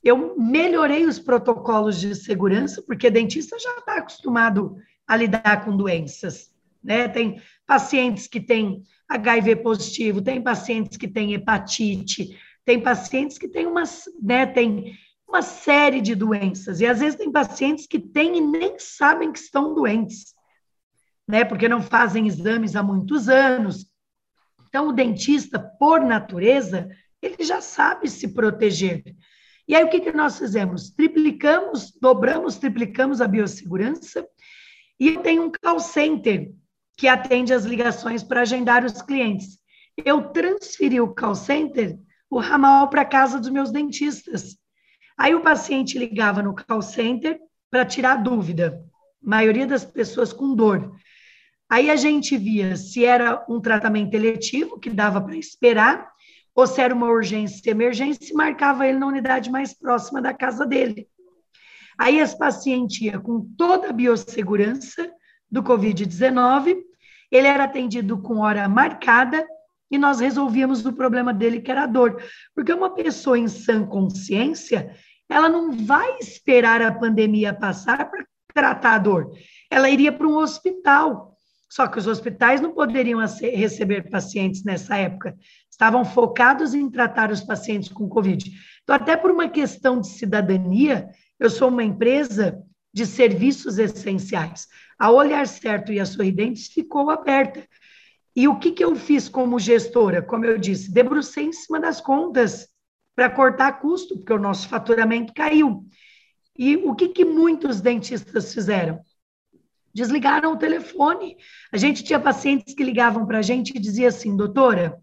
Eu melhorei os protocolos de segurança, porque dentista já está acostumado a lidar com doenças. Né? Tem pacientes que têm HIV positivo, tem pacientes que têm hepatite, tem pacientes que têm uma, né, tem uma série de doenças, e às vezes tem pacientes que têm e nem sabem que estão doentes, né, porque não fazem exames há muitos anos. Então, o dentista, por natureza, ele já sabe se proteger. E aí, o que, que nós fizemos? Triplicamos, dobramos, triplicamos a biossegurança, e tenho um call center que atende as ligações para agendar os clientes. Eu transferi o call center, o ramal, para casa dos meus dentistas. Aí o paciente ligava no call center para tirar dúvida, maioria das pessoas com dor. Aí a gente via se era um tratamento eletivo, que dava para esperar, ou se era uma urgência emergência, e marcava ele na unidade mais próxima da casa dele. Aí esse paciente ia com toda a biossegurança, do Covid-19, ele era atendido com hora marcada e nós resolvíamos o problema dele, que era a dor. Porque uma pessoa em sã consciência, ela não vai esperar a pandemia passar para tratar a dor. Ela iria para um hospital. Só que os hospitais não poderiam receber pacientes nessa época. Estavam focados em tratar os pacientes com Covid. Então, até por uma questão de cidadania, eu sou uma empresa de serviços essenciais. A Olhar Certo e a Sorridentes ficou aberta. E o que, que eu fiz como gestora? Como eu disse, debrucei em cima das contas para cortar custo, porque o nosso faturamento caiu. E o que, que muitos dentistas fizeram? Desligaram o telefone. A gente tinha pacientes que ligavam para a gente e diziam assim, doutora,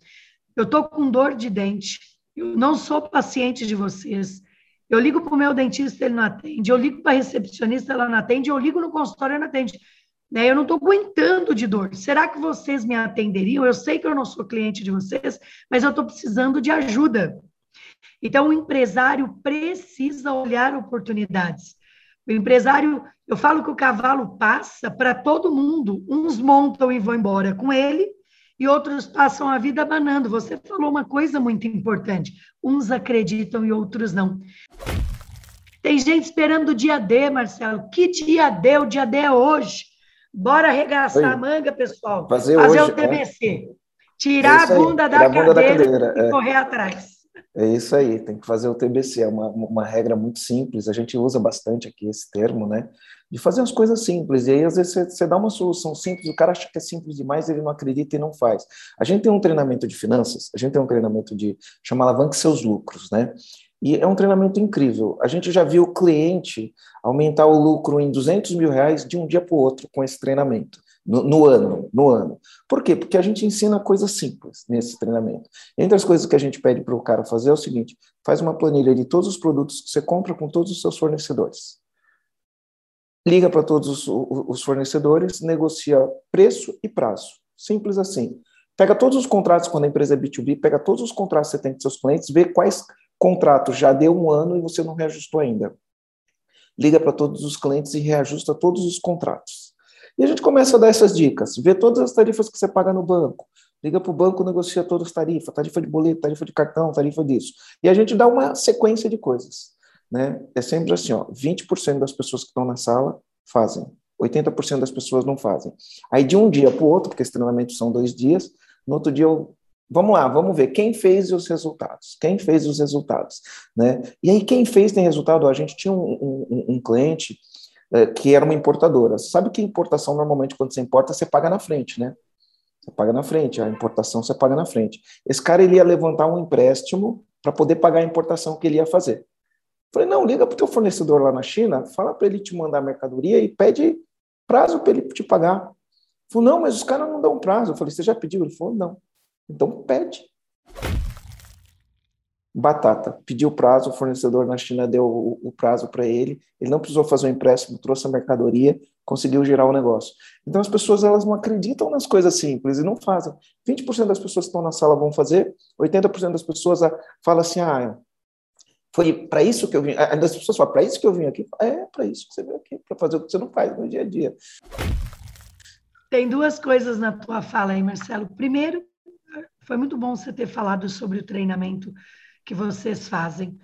eu estou com dor de dente, eu não sou paciente de vocês, eu ligo para o meu dentista, ele não atende. Eu ligo para a recepcionista, ela não atende. Eu ligo no consultório, ela não atende. Né? Eu não estou aguentando de dor. Será que vocês me atenderiam? Eu sei que eu não sou cliente de vocês, mas eu estou precisando de ajuda. Então, o empresário precisa olhar oportunidades. O empresário, eu falo que o cavalo passa para todo mundo. Uns montam e vão embora com ele, e outros passam a vida banando. Você falou uma coisa muito importante: uns acreditam e outros não. Tem gente esperando o dia D, Marcelo. Que dia D? O dia D é hoje. Bora arregaçar Oi. a manga, pessoal. Fazer, Fazer hoje, o TBC. É. Tirar é a bunda, da, a bunda cadeira da cadeira e é. correr atrás. É isso aí, tem que fazer o TBC, é uma, uma regra muito simples, a gente usa bastante aqui esse termo, né? De fazer as coisas simples, e aí às vezes você, dá uma solução simples, o cara acha que é simples demais, ele não acredita e não faz. A gente tem um treinamento de finanças, a gente tem um treinamento de, chama Alavanque Seus Lucros, né? E é um treinamento incrível. A gente já viu o cliente aumentar o lucro em 200 mil reais de um dia para o outro com esse treinamento no, no, ano, no ano. Por quê? Porque a gente ensina coisas simples nesse treinamento. Entre as coisas que a gente pede para o cara fazer é o seguinte: faz uma planilha de todos os produtos que você compra com todos os seus fornecedores. Liga para todos os, os fornecedores, negocia preço e prazo. Simples assim. Pega todos os contratos, quando a empresa é B2B, pega todos os contratos que você tem com seus clientes, vê quais contratos já deu um ano e você não reajustou ainda. Liga para todos os clientes e reajusta todos os contratos. E a gente começa a dar essas dicas, vê todas as tarifas que você paga no banco, liga para o banco, negocia todas as tarifas, tarifa de boleto, tarifa de cartão, tarifa disso. E a gente dá uma sequência de coisas. Né? É sempre assim, ó, 20% das pessoas que estão na sala fazem, 80% das pessoas não fazem. Aí de um dia para o outro, porque esse treinamento são dois dias, no outro dia eu Vamos lá, vamos ver quem fez os resultados. Quem fez os resultados, né? E aí quem fez tem resultado. A gente tinha um, um, um cliente que era uma importadora. Sabe que importação, normalmente, quando você importa, você paga na frente, né? Você paga na frente, a importação você paga na frente. Esse cara ele ia levantar um empréstimo para poder pagar a importação que ele ia fazer. Falei, não, liga para o teu fornecedor lá na China, fala para ele te mandar a mercadoria e pede prazo para ele te pagar. Falei, não, mas os caras não dão prazo. Eu falei, você já pediu? Ele falou, não. Então pede batata. Pediu prazo, o fornecedor na China deu o, o prazo para ele, ele não precisou fazer o um empréstimo, trouxe a mercadoria, conseguiu gerar o negócio. Então as pessoas elas não acreditam nas coisas simples e não fazem. 20% das pessoas que estão na sala vão fazer, 80% das pessoas ah, falam assim: "Ah, foi para isso que eu vim". As pessoas falam: "Para isso que eu vim aqui". É, para isso que você veio aqui, para fazer o que você não faz no dia a dia. Tem duas coisas na tua fala aí, Marcelo. Primeiro, foi muito bom você ter falado sobre o treinamento que vocês fazem,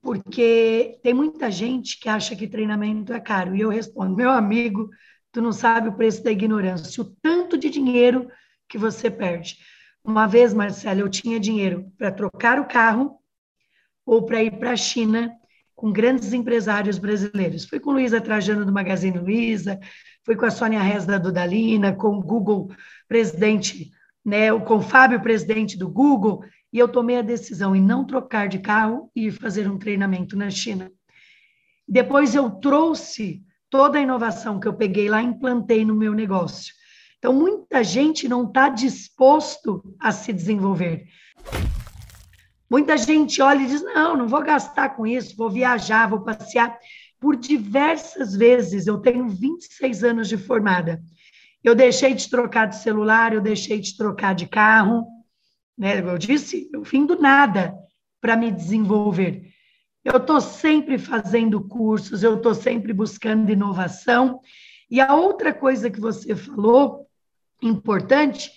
porque tem muita gente que acha que treinamento é caro. E eu respondo, meu amigo, tu não sabe o preço da ignorância, o tanto de dinheiro que você perde. Uma vez, Marcelo, eu tinha dinheiro para trocar o carro ou para ir para a China com grandes empresários brasileiros. Fui com Luísa Trajano do Magazine Luiza, fui com a Sônia Rez da Dudalina, com o Google presidente, né, com o Fábio, presidente do Google, e eu tomei a decisão em não trocar de carro e fazer um treinamento na China. Depois eu trouxe toda a inovação que eu peguei lá implantei no meu negócio. Então, muita gente não está disposto a se desenvolver. Muita gente olha e diz: não, não vou gastar com isso, vou viajar, vou passear. Por diversas vezes, eu tenho 26 anos de formada. Eu deixei de trocar de celular, eu deixei de trocar de carro, né? Eu disse, eu vim do nada para me desenvolver. Eu estou sempre fazendo cursos, eu estou sempre buscando inovação. E a outra coisa que você falou, importante,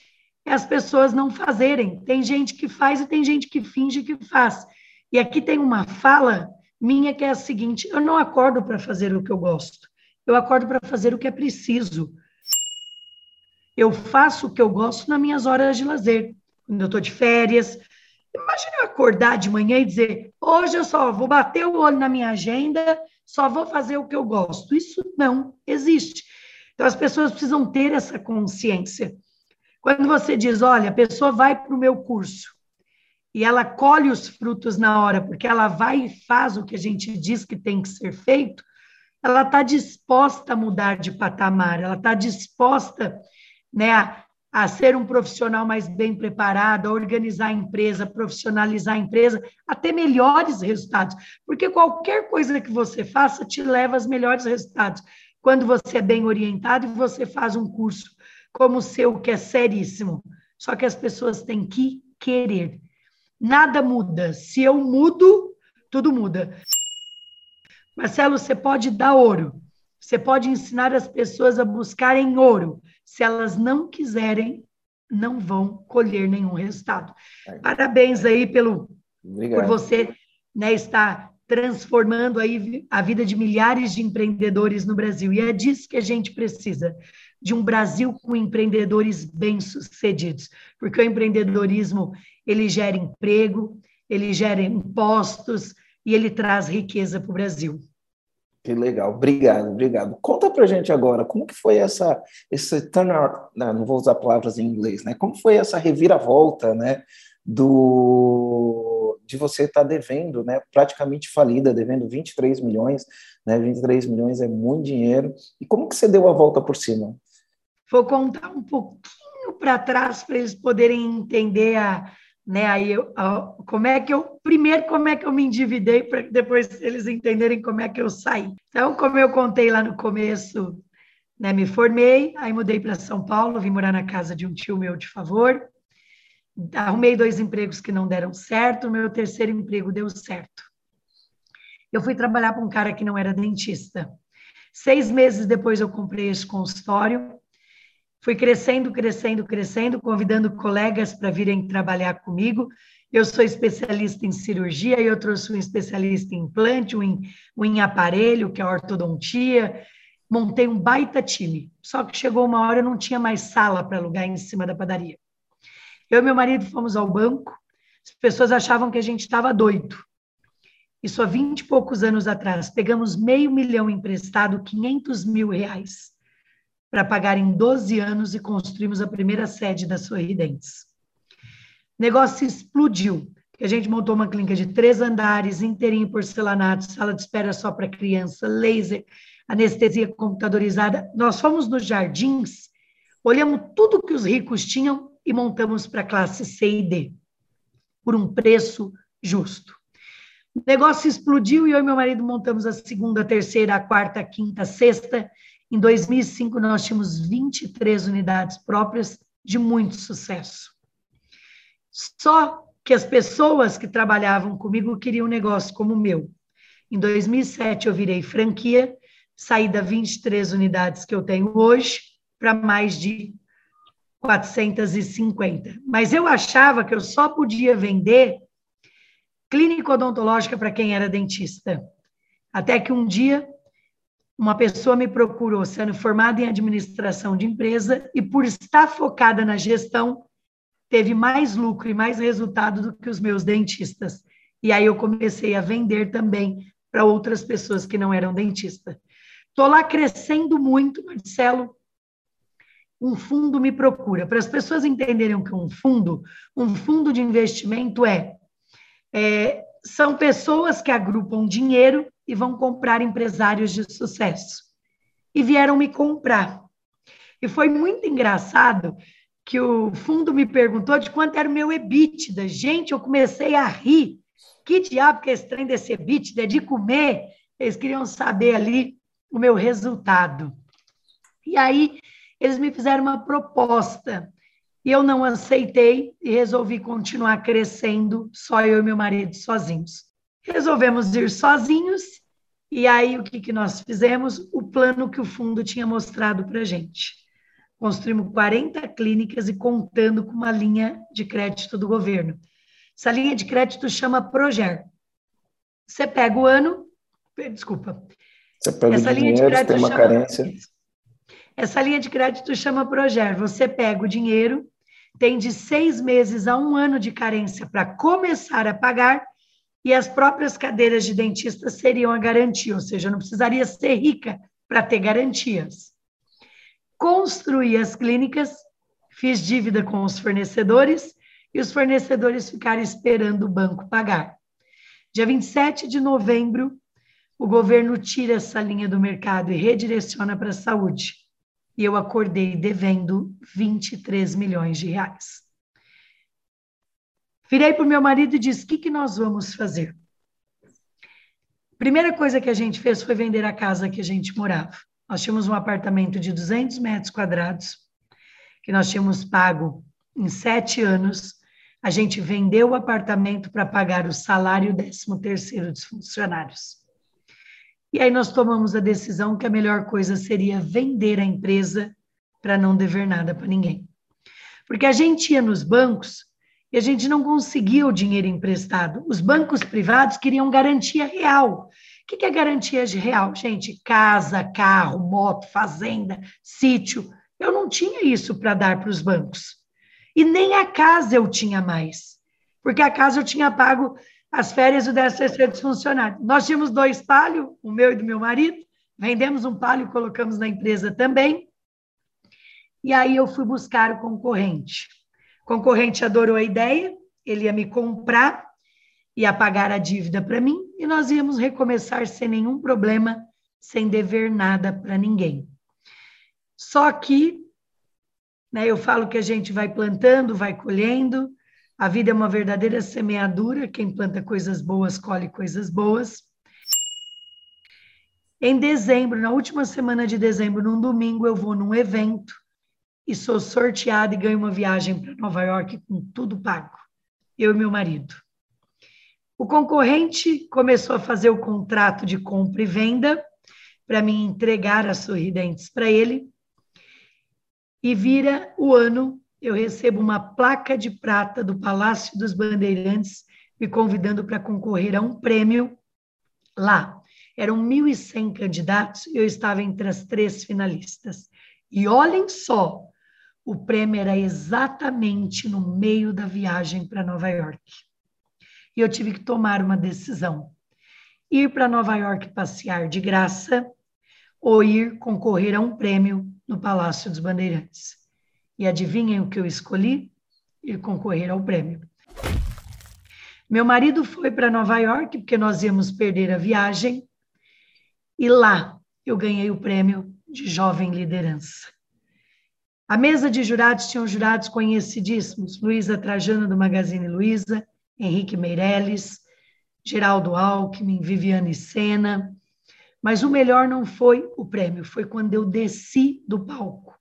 é as pessoas não fazerem. Tem gente que faz e tem gente que finge que faz. E aqui tem uma fala minha que é a seguinte: eu não acordo para fazer o que eu gosto, eu acordo para fazer o que é preciso. Eu faço o que eu gosto nas minhas horas de lazer quando eu estou de férias. Imagina eu acordar de manhã e dizer: hoje eu só vou bater o olho na minha agenda, só vou fazer o que eu gosto. Isso não existe. Então, as pessoas precisam ter essa consciência. Quando você diz: olha, a pessoa vai para o meu curso e ela colhe os frutos na hora, porque ela vai e faz o que a gente diz que tem que ser feito, ela está disposta a mudar de patamar, ela está disposta né, a a ser um profissional mais bem preparado, a organizar a empresa, profissionalizar a empresa, a ter melhores resultados. Porque qualquer coisa que você faça te leva aos melhores resultados. Quando você é bem orientado e você faz um curso como o seu, que é seríssimo. Só que as pessoas têm que querer. Nada muda. Se eu mudo, tudo muda. Marcelo, você pode dar ouro. Você pode ensinar as pessoas a buscarem ouro se elas não quiserem, não vão colher nenhum resultado. É. Parabéns aí pelo Obrigado. por você né, estar transformando aí a vida de milhares de empreendedores no Brasil. E é disso que a gente precisa, de um Brasil com empreendedores bem-sucedidos, porque o empreendedorismo, ele gera emprego, ele gera impostos e ele traz riqueza para o Brasil. Que legal, obrigado, obrigado. Conta para gente agora, como que foi essa, esse turnaround, não, não vou usar palavras em inglês, né? Como foi essa reviravolta, né, do de você estar tá devendo, né, praticamente falida, devendo 23 milhões, né, 23 milhões é muito dinheiro. E como que você deu a volta por cima? Vou contar um pouquinho para trás para eles poderem entender a, né? Aí eu, como é que eu primeiro como é que eu me endividei para depois eles entenderem como é que eu saí. Então, como eu contei lá no começo, né, me formei, aí mudei para São Paulo, vim morar na casa de um tio meu de favor. Arrumei dois empregos que não deram certo, meu terceiro emprego deu certo. Eu fui trabalhar com um cara que não era dentista. Seis meses depois eu comprei esse consultório, Fui crescendo, crescendo, crescendo, convidando colegas para virem trabalhar comigo. Eu sou especialista em cirurgia e eu trouxe um especialista em implante, um em, um em aparelho, que é ortodontia. Montei um baita time. Só que chegou uma hora eu não tinha mais sala para alugar em cima da padaria. Eu e meu marido fomos ao banco. As pessoas achavam que a gente estava doido. Isso há 20 e poucos anos atrás. Pegamos meio milhão emprestado, 500 mil reais para pagar em 12 anos e construímos a primeira sede da Sorridentes. O negócio explodiu. A gente montou uma clínica de três andares, inteirinho porcelanato, sala de espera só para criança, laser, anestesia computadorizada. Nós fomos nos jardins, olhamos tudo que os ricos tinham e montamos para a classe C e D, por um preço justo. O negócio explodiu e eu e meu marido montamos a segunda, a terceira, a quarta, a quinta, a sexta em 2005, nós tínhamos 23 unidades próprias de muito sucesso. Só que as pessoas que trabalhavam comigo queriam um negócio como o meu. Em 2007, eu virei franquia, saí da 23 unidades que eu tenho hoje para mais de 450. Mas eu achava que eu só podia vender clínica odontológica para quem era dentista. Até que um dia uma pessoa me procurou sendo formada em administração de empresa e por estar focada na gestão, teve mais lucro e mais resultado do que os meus dentistas. E aí eu comecei a vender também para outras pessoas que não eram dentistas. Estou lá crescendo muito, Marcelo. Um fundo me procura. Para as pessoas entenderem o que é um fundo, um fundo de investimento é, é são pessoas que agrupam dinheiro e vão comprar empresários de sucesso. E vieram me comprar. E foi muito engraçado que o fundo me perguntou de quanto era o meu EBITDA. Gente, eu comecei a rir. Que diabo que é esse desse EBITDA? É de comer? Eles queriam saber ali o meu resultado. E aí, eles me fizeram uma proposta. E eu não aceitei e resolvi continuar crescendo, só eu e meu marido sozinhos. Resolvemos ir sozinhos, e aí o que, que nós fizemos? O plano que o fundo tinha mostrado para a gente. Construímos 40 clínicas e contando com uma linha de crédito do governo. Essa linha de crédito chama Proger. Você pega o ano, desculpa. Você pega Essa o linha dinheiro, de crédito tem uma chama, carência. Essa linha de crédito chama Proger. Você pega o dinheiro, tem de seis meses a um ano de carência para começar a pagar e as próprias cadeiras de dentista seriam a garantia, ou seja, não precisaria ser rica para ter garantias. Construí as clínicas, fiz dívida com os fornecedores e os fornecedores ficaram esperando o banco pagar. Dia 27 de novembro, o governo tira essa linha do mercado e redireciona para a saúde. E eu acordei devendo 23 milhões de reais. Virei para o meu marido e disse: o que, que nós vamos fazer? Primeira coisa que a gente fez foi vender a casa que a gente morava. Nós tínhamos um apartamento de 200 metros quadrados, que nós tínhamos pago em sete anos. A gente vendeu o apartamento para pagar o salário décimo terceiro dos funcionários. E aí nós tomamos a decisão que a melhor coisa seria vender a empresa para não dever nada para ninguém. Porque a gente ia nos bancos e a gente não conseguia o dinheiro emprestado. Os bancos privados queriam garantia real. O que é garantia real? Gente, casa, carro, moto, fazenda, sítio. Eu não tinha isso para dar para os bancos. E nem a casa eu tinha mais. porque a casa eu tinha pago as férias do 13 terceiro dos funcionários. Nós tínhamos dois palhos, o meu e do meu marido, vendemos um palho e colocamos na empresa também. E aí eu fui buscar o concorrente. Concorrente adorou a ideia, ele ia me comprar, ia pagar a dívida para mim e nós íamos recomeçar sem nenhum problema, sem dever nada para ninguém. Só que, né, eu falo que a gente vai plantando, vai colhendo, a vida é uma verdadeira semeadura, quem planta coisas boas colhe coisas boas. Em dezembro, na última semana de dezembro, num domingo, eu vou num evento e sou sorteada e ganho uma viagem para Nova York com tudo pago, eu e meu marido. O concorrente começou a fazer o contrato de compra e venda para me entregar as sorridentes para ele. E vira o ano eu recebo uma placa de prata do Palácio dos Bandeirantes me convidando para concorrer a um prêmio lá. Eram 1.100 candidatos e eu estava entre as três finalistas. E olhem só, o prêmio era exatamente no meio da viagem para Nova York. E eu tive que tomar uma decisão: ir para Nova York passear de graça ou ir concorrer a um prêmio no Palácio dos Bandeirantes. E adivinhem o que eu escolhi? Ir concorrer ao prêmio. Meu marido foi para Nova York, porque nós íamos perder a viagem, e lá eu ganhei o prêmio de jovem liderança. A mesa de jurados tinham jurados conhecidíssimos: Luísa Trajano, do Magazine Luiza, Henrique Meirelles, Geraldo Alckmin, Viviane Sena. Mas o melhor não foi o prêmio, foi quando eu desci do palco.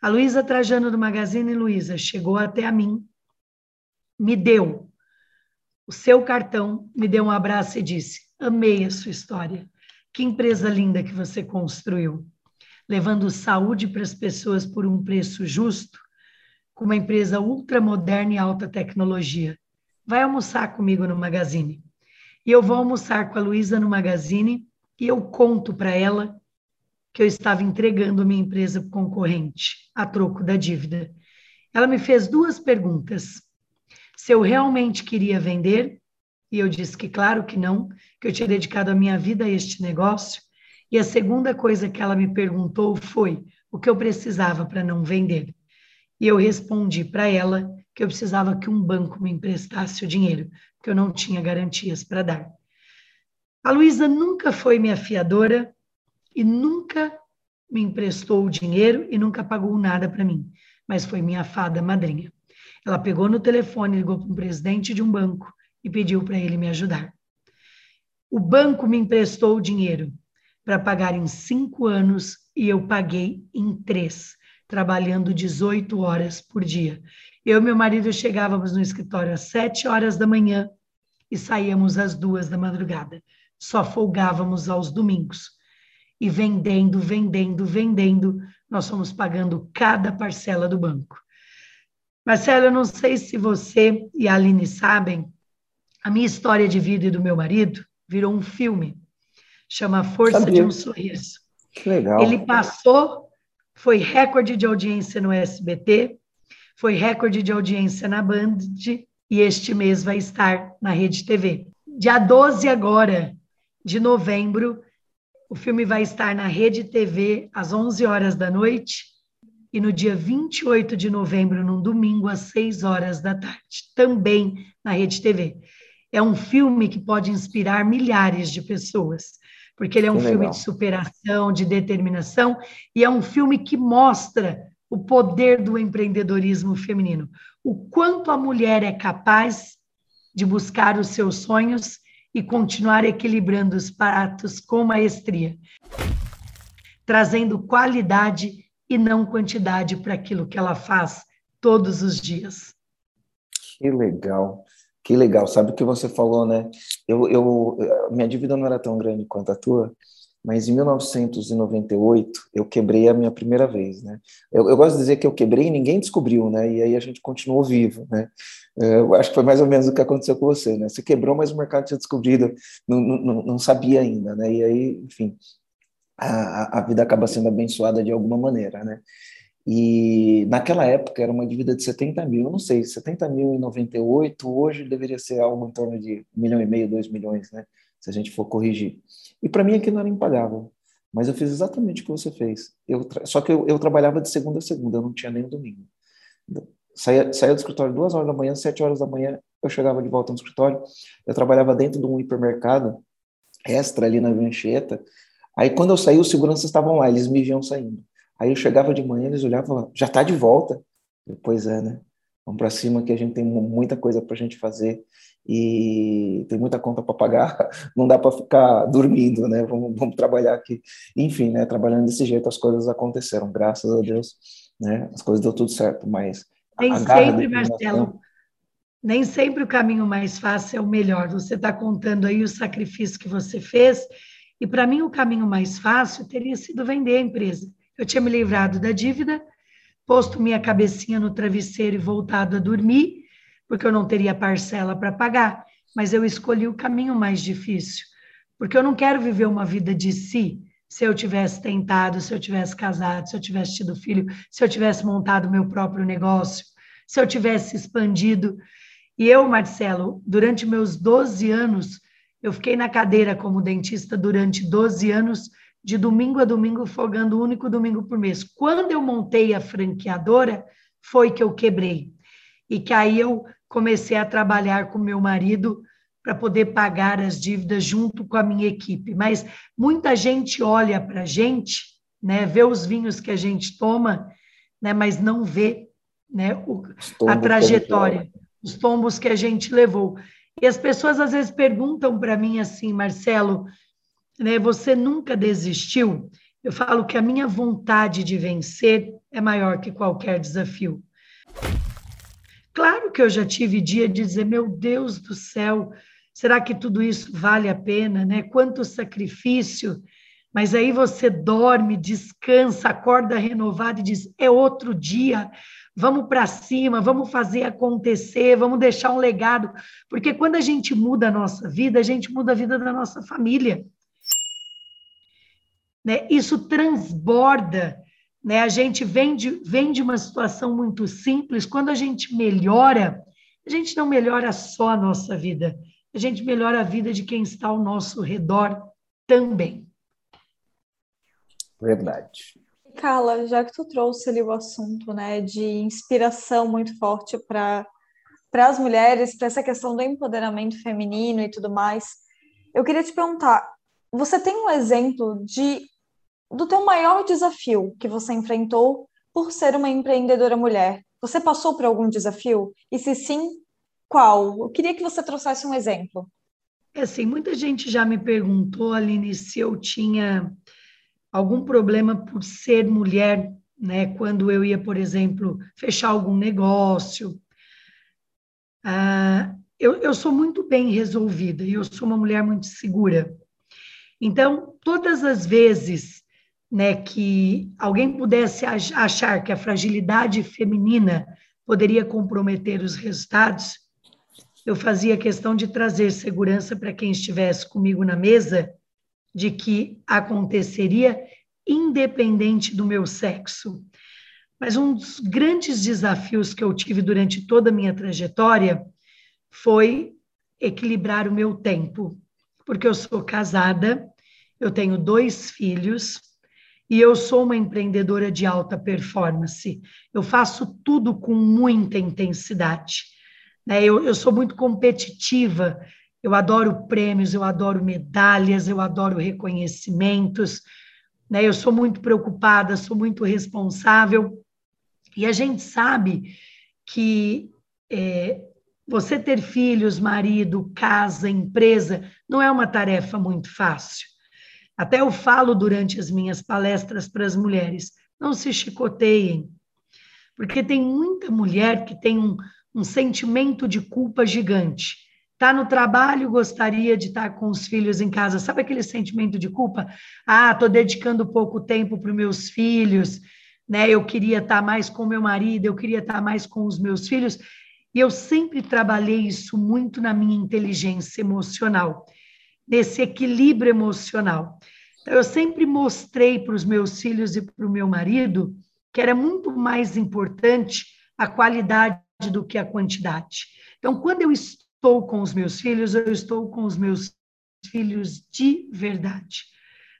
A Luísa Trajano do Magazine Luiza chegou até a mim, me deu o seu cartão, me deu um abraço e disse: Amei a sua história. Que empresa linda que você construiu, levando saúde para as pessoas por um preço justo, com uma empresa ultramoderna e alta tecnologia. Vai almoçar comigo no Magazine. E eu vou almoçar com a Luísa no Magazine e eu conto para ela que eu estava entregando minha empresa para concorrente a troco da dívida. Ela me fez duas perguntas. Se eu realmente queria vender, e eu disse que claro que não, que eu tinha dedicado a minha vida a este negócio. E a segunda coisa que ela me perguntou foi o que eu precisava para não vender. E eu respondi para ela que eu precisava que um banco me emprestasse o dinheiro, porque eu não tinha garantias para dar. A Luísa nunca foi minha fiadora, e nunca me emprestou o dinheiro e nunca pagou nada para mim, mas foi minha fada madrinha. Ela pegou no telefone, ligou para um presidente de um banco e pediu para ele me ajudar. O banco me emprestou o dinheiro para pagar em cinco anos e eu paguei em três, trabalhando 18 horas por dia. Eu e meu marido chegávamos no escritório às sete horas da manhã e saíamos às duas da madrugada. Só folgávamos aos domingos e vendendo, vendendo, vendendo, nós fomos pagando cada parcela do banco. Marcelo, eu não sei se você e a Aline sabem, a minha história de vida e do meu marido virou um filme, chama Força Sabia. de um Sorriso. Que legal. Ele passou, foi recorde de audiência no SBT, foi recorde de audiência na Band e este mês vai estar na Rede TV. Dia 12 agora de novembro, o filme vai estar na Rede TV às 11 horas da noite e no dia 28 de novembro, num domingo, às 6 horas da tarde, também na Rede TV. É um filme que pode inspirar milhares de pessoas, porque ele é um que filme legal. de superação, de determinação, e é um filme que mostra o poder do empreendedorismo feminino, o quanto a mulher é capaz de buscar os seus sonhos e continuar equilibrando os pratos com maestria, trazendo qualidade e não quantidade para aquilo que ela faz todos os dias. Que legal, que legal. Sabe o que você falou, né? Eu, eu, minha dívida não era tão grande quanto a tua, mas em 1998 eu quebrei a minha primeira vez, né? Eu, eu, gosto de dizer que eu quebrei e ninguém descobriu, né? E aí a gente continuou vivo, né? É, eu acho que foi mais ou menos o que aconteceu com você, né? Você quebrou, mas o mercado tinha descobrido, não, não, não sabia ainda, né? E aí, enfim, a, a vida acaba sendo abençoada de alguma maneira, né? E naquela época era uma dívida de 70 mil, não sei, 70 mil em 98, hoje deveria ser algo em torno de um milhão e meio, dois milhões, né? Se a gente for corrigir. E para mim aquilo era impagável. Mas eu fiz exatamente o que você fez. Eu só que eu, eu, trabalhava de segunda a segunda, eu não tinha nem domingo. Saía, saía do escritório duas horas da manhã, sete horas da manhã, eu chegava de volta no escritório. Eu trabalhava dentro de um hipermercado extra ali na Vancheta. Aí quando eu saí, os seguranças estavam lá, eles me viam saindo. Aí eu chegava de manhã, eles olhavam e falavam, já está de volta. Eu, pois é, né? Vamos para cima que a gente tem muita coisa para a gente fazer e tem muita conta para pagar, <laughs> não dá para ficar dormindo, né? Vamos, vamos, trabalhar aqui. Enfim, né? Trabalhando desse jeito, as coisas aconteceram, graças a Deus, né? As coisas deu tudo certo, mas nem sempre, Marcelo, nem sempre o caminho mais fácil é o melhor. Você está contando aí o sacrifício que você fez e para mim o caminho mais fácil teria sido vender a empresa. Eu tinha me livrado da dívida, posto minha cabecinha no travesseiro e voltado a dormir, porque eu não teria parcela para pagar, mas eu escolhi o caminho mais difícil, porque eu não quero viver uma vida de si. Se eu tivesse tentado, se eu tivesse casado, se eu tivesse tido filho, se eu tivesse montado meu próprio negócio, se eu tivesse expandido. E eu, Marcelo, durante meus 12 anos, eu fiquei na cadeira como dentista durante 12 anos de domingo a domingo, folgando um único domingo por mês. Quando eu montei a franqueadora, foi que eu quebrei. E que aí eu comecei a trabalhar com meu marido para poder pagar as dívidas junto com a minha equipe. Mas muita gente olha para a gente, né, vê os vinhos que a gente toma, né, mas não vê né, o, a trajetória, os tombos que a gente levou. E as pessoas às vezes perguntam para mim assim, Marcelo, né, você nunca desistiu? Eu falo que a minha vontade de vencer é maior que qualquer desafio. Claro que eu já tive dia de dizer, meu Deus do céu, será que tudo isso vale a pena, né? Quanto sacrifício. Mas aí você dorme, descansa, acorda renovado e diz: é outro dia, vamos para cima, vamos fazer acontecer, vamos deixar um legado. Porque quando a gente muda a nossa vida, a gente muda a vida da nossa família né? Isso transborda, né? A gente vem de, vem de uma situação muito simples, quando a gente melhora, a gente não melhora só a nossa vida, a gente melhora a vida de quem está ao nosso redor também. Verdade. Carla, já que tu trouxe ali o assunto, né, de inspiração muito forte para para as mulheres, para essa questão do empoderamento feminino e tudo mais, eu queria te perguntar, você tem um exemplo de do teu maior desafio que você enfrentou por ser uma empreendedora mulher. Você passou por algum desafio? E se sim, qual? Eu queria que você trouxesse um exemplo. É assim, muita gente já me perguntou, Aline, se eu tinha algum problema por ser mulher, né? Quando eu ia, por exemplo, fechar algum negócio. Ah, eu, eu sou muito bem resolvida e eu sou uma mulher muito segura. Então, todas as vezes né, que alguém pudesse achar que a fragilidade feminina poderia comprometer os resultados, eu fazia questão de trazer segurança para quem estivesse comigo na mesa de que aconteceria independente do meu sexo. Mas um dos grandes desafios que eu tive durante toda a minha trajetória foi equilibrar o meu tempo, porque eu sou casada, eu tenho dois filhos, e eu sou uma empreendedora de alta performance. Eu faço tudo com muita intensidade. Né? Eu, eu sou muito competitiva, eu adoro prêmios, eu adoro medalhas, eu adoro reconhecimentos. Né? Eu sou muito preocupada, sou muito responsável. E a gente sabe que é, você ter filhos, marido, casa, empresa, não é uma tarefa muito fácil. Até eu falo durante as minhas palestras para as mulheres: não se chicoteiem, porque tem muita mulher que tem um, um sentimento de culpa gigante. Está no trabalho, gostaria de estar com os filhos em casa. Sabe aquele sentimento de culpa? Ah, estou dedicando pouco tempo para os meus filhos, né? Eu queria estar mais com meu marido, eu queria estar mais com os meus filhos. E eu sempre trabalhei isso muito na minha inteligência emocional desse equilíbrio emocional. Então, eu sempre mostrei para os meus filhos e para o meu marido que era muito mais importante a qualidade do que a quantidade. Então, quando eu estou com os meus filhos, eu estou com os meus filhos de verdade.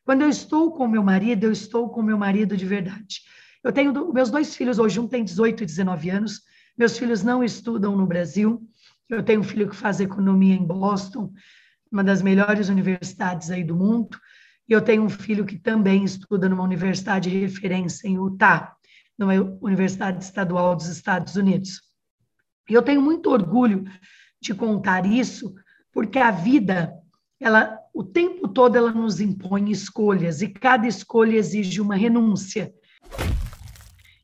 Quando eu estou com meu marido, eu estou com meu marido de verdade. Eu tenho meus dois filhos hoje, um tem 18 e 19 anos. Meus filhos não estudam no Brasil. Eu tenho um filho que faz economia em Boston, uma das melhores universidades aí do mundo. E eu tenho um filho que também estuda numa universidade de referência em Utah, numa universidade estadual dos Estados Unidos. E eu tenho muito orgulho de contar isso, porque a vida, ela o tempo todo ela nos impõe escolhas e cada escolha exige uma renúncia.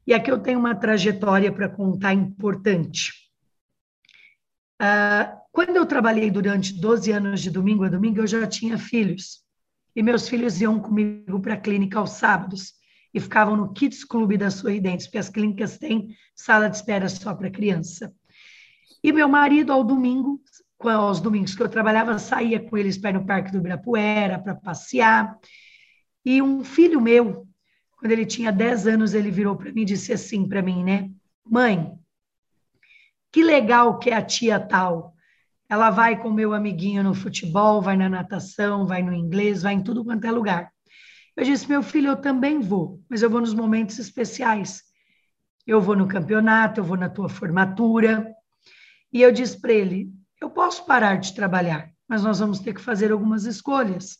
E aqui eu tenho uma trajetória para contar importante. Uh, quando eu trabalhei durante 12 anos de domingo a domingo, eu já tinha filhos. E meus filhos iam comigo para a clínica aos sábados e ficavam no Kids Club da Sorridentes, porque as clínicas têm sala de espera só para criança. E meu marido, ao domingo, aos domingos que eu trabalhava, saía com eles para ir no Parque do Ibirapuera, para passear. E um filho meu, quando ele tinha 10 anos, ele virou para mim e disse assim para mim, né? Mãe, que legal que é a tia tal. Ela vai com meu amiguinho no futebol, vai na natação, vai no inglês, vai em tudo quanto é lugar. Eu disse, meu filho, eu também vou, mas eu vou nos momentos especiais. Eu vou no campeonato, eu vou na tua formatura. E eu disse para ele, eu posso parar de trabalhar, mas nós vamos ter que fazer algumas escolhas.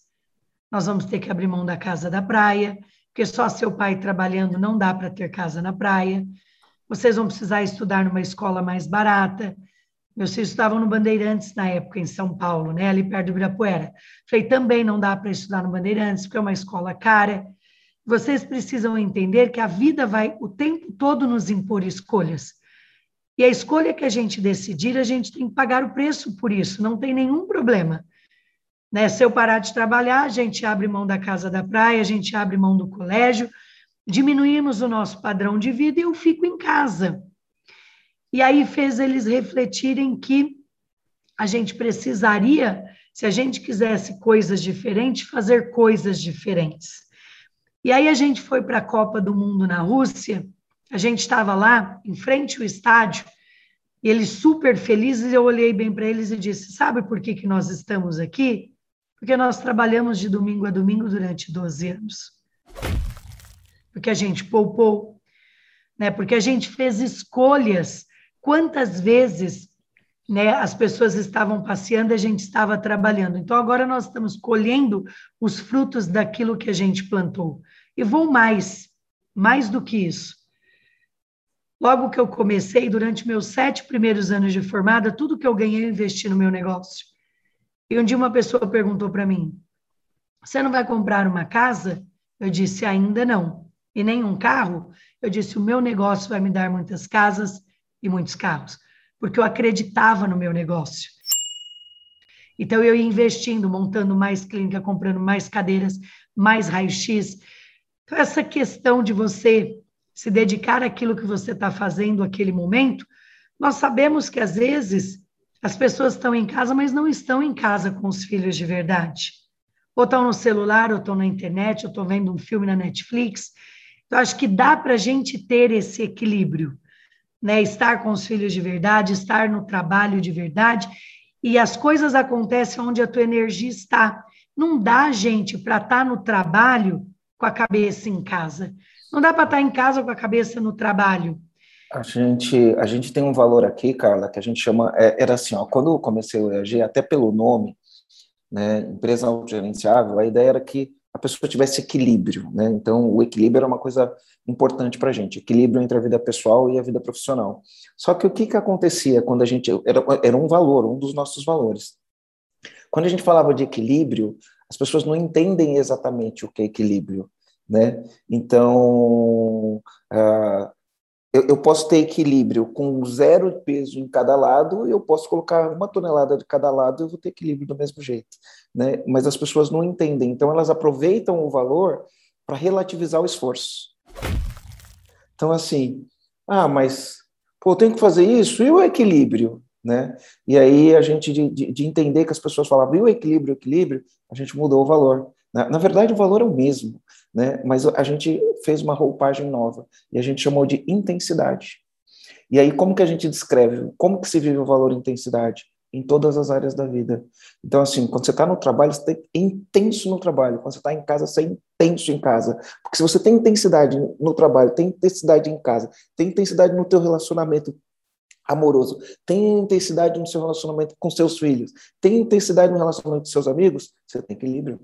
Nós vamos ter que abrir mão da casa da praia, porque só seu pai trabalhando não dá para ter casa na praia. Vocês vão precisar estudar numa escola mais barata. Meus filhos estavam no Bandeirantes na época, em São Paulo, né, ali perto do Ibirapuera. Falei, também não dá para estudar no Bandeirantes, porque é uma escola cara. Vocês precisam entender que a vida vai o tempo todo nos impor escolhas. E a escolha que a gente decidir, a gente tem que pagar o preço por isso, não tem nenhum problema. Né? Se eu parar de trabalhar, a gente abre mão da casa da praia, a gente abre mão do colégio, diminuímos o nosso padrão de vida e eu fico em casa. E aí fez eles refletirem que a gente precisaria, se a gente quisesse coisas diferentes, fazer coisas diferentes. E aí a gente foi para a Copa do Mundo na Rússia, a gente estava lá, em frente ao estádio, e eles super felizes, eu olhei bem para eles e disse: Sabe por que, que nós estamos aqui? Porque nós trabalhamos de domingo a domingo durante 12 anos. Porque a gente poupou, né? porque a gente fez escolhas. Quantas vezes né, as pessoas estavam passeando, a gente estava trabalhando. Então, agora nós estamos colhendo os frutos daquilo que a gente plantou. E vou mais, mais do que isso. Logo que eu comecei, durante meus sete primeiros anos de formada, tudo que eu ganhei eu investi no meu negócio. E um dia uma pessoa perguntou para mim: Você não vai comprar uma casa? Eu disse: Ainda não. E nem um carro? Eu disse: O meu negócio vai me dar muitas casas e muitos carros, porque eu acreditava no meu negócio. Então eu ia investindo, montando mais clínica, comprando mais cadeiras, mais raio-x. Então, essa questão de você se dedicar àquilo que você está fazendo naquele momento, nós sabemos que às vezes as pessoas estão em casa, mas não estão em casa com os filhos de verdade. Ou estão no celular, ou estão na internet, ou estão vendo um filme na Netflix. Então, acho que dá para a gente ter esse equilíbrio, né? Estar com os filhos de verdade, estar no trabalho de verdade, e as coisas acontecem onde a tua energia está. Não dá, gente, para estar tá no trabalho com a cabeça em casa. Não dá para estar tá em casa com a cabeça no trabalho. A gente, a gente tem um valor aqui, Carla, que a gente chama. É, era assim, ó, quando eu comecei o EAG, até pelo nome, né, empresa autogerenciável, a ideia era que a pessoa tivesse equilíbrio, né? Então, o equilíbrio é uma coisa importante para a gente, equilíbrio entre a vida pessoal e a vida profissional. Só que o que, que acontecia quando a gente. Era, era um valor, um dos nossos valores. Quando a gente falava de equilíbrio, as pessoas não entendem exatamente o que é equilíbrio, né? Então. Uh, eu, eu, posso ter equilíbrio com zero peso em cada lado, eu posso colocar uma tonelada de cada lado, eu vou ter equilíbrio do mesmo jeito, né? Mas as pessoas não entendem, então elas aproveitam o valor para relativizar o esforço. Então assim, ah, mas pô, eu tenho que fazer isso e o equilíbrio, né? E aí a gente de, de, de entender que as pessoas falavam e o equilíbrio, o equilíbrio, a gente mudou o valor. Na, na verdade, o valor é o mesmo, né? mas a gente fez uma roupagem nova e a gente chamou de intensidade. E aí, como que a gente descreve? Como que se vive o valor intensidade? Em todas as áreas da vida. Então, assim, quando você está no trabalho, você tem intenso no trabalho. Quando você está em casa, você é intenso em casa. Porque se você tem intensidade no trabalho, tem intensidade em casa, tem intensidade no teu relacionamento amoroso, tem intensidade no seu relacionamento com seus filhos, tem intensidade no relacionamento com seus amigos, você tem equilíbrio.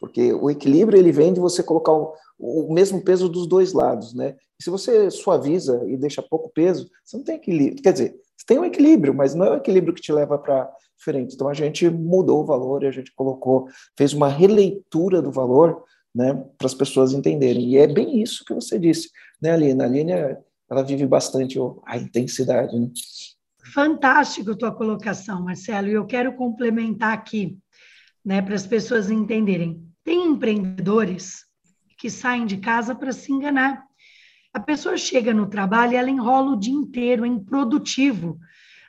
Porque o equilíbrio ele vem de você colocar o, o mesmo peso dos dois lados, né? E se você suaviza e deixa pouco peso, você não tem equilíbrio. Quer dizer, você tem um equilíbrio, mas não é o equilíbrio que te leva para diferente. Então a gente mudou o valor a gente colocou, fez uma releitura do valor, né, para as pessoas entenderem. E é bem isso que você disse, né, Aline? A Aline, ela vive bastante a intensidade, né? Fantástico tua colocação, Marcelo. E eu quero complementar aqui, né, para as pessoas entenderem. Tem empreendedores que saem de casa para se enganar. A pessoa chega no trabalho e ela enrola o dia inteiro, é improdutivo.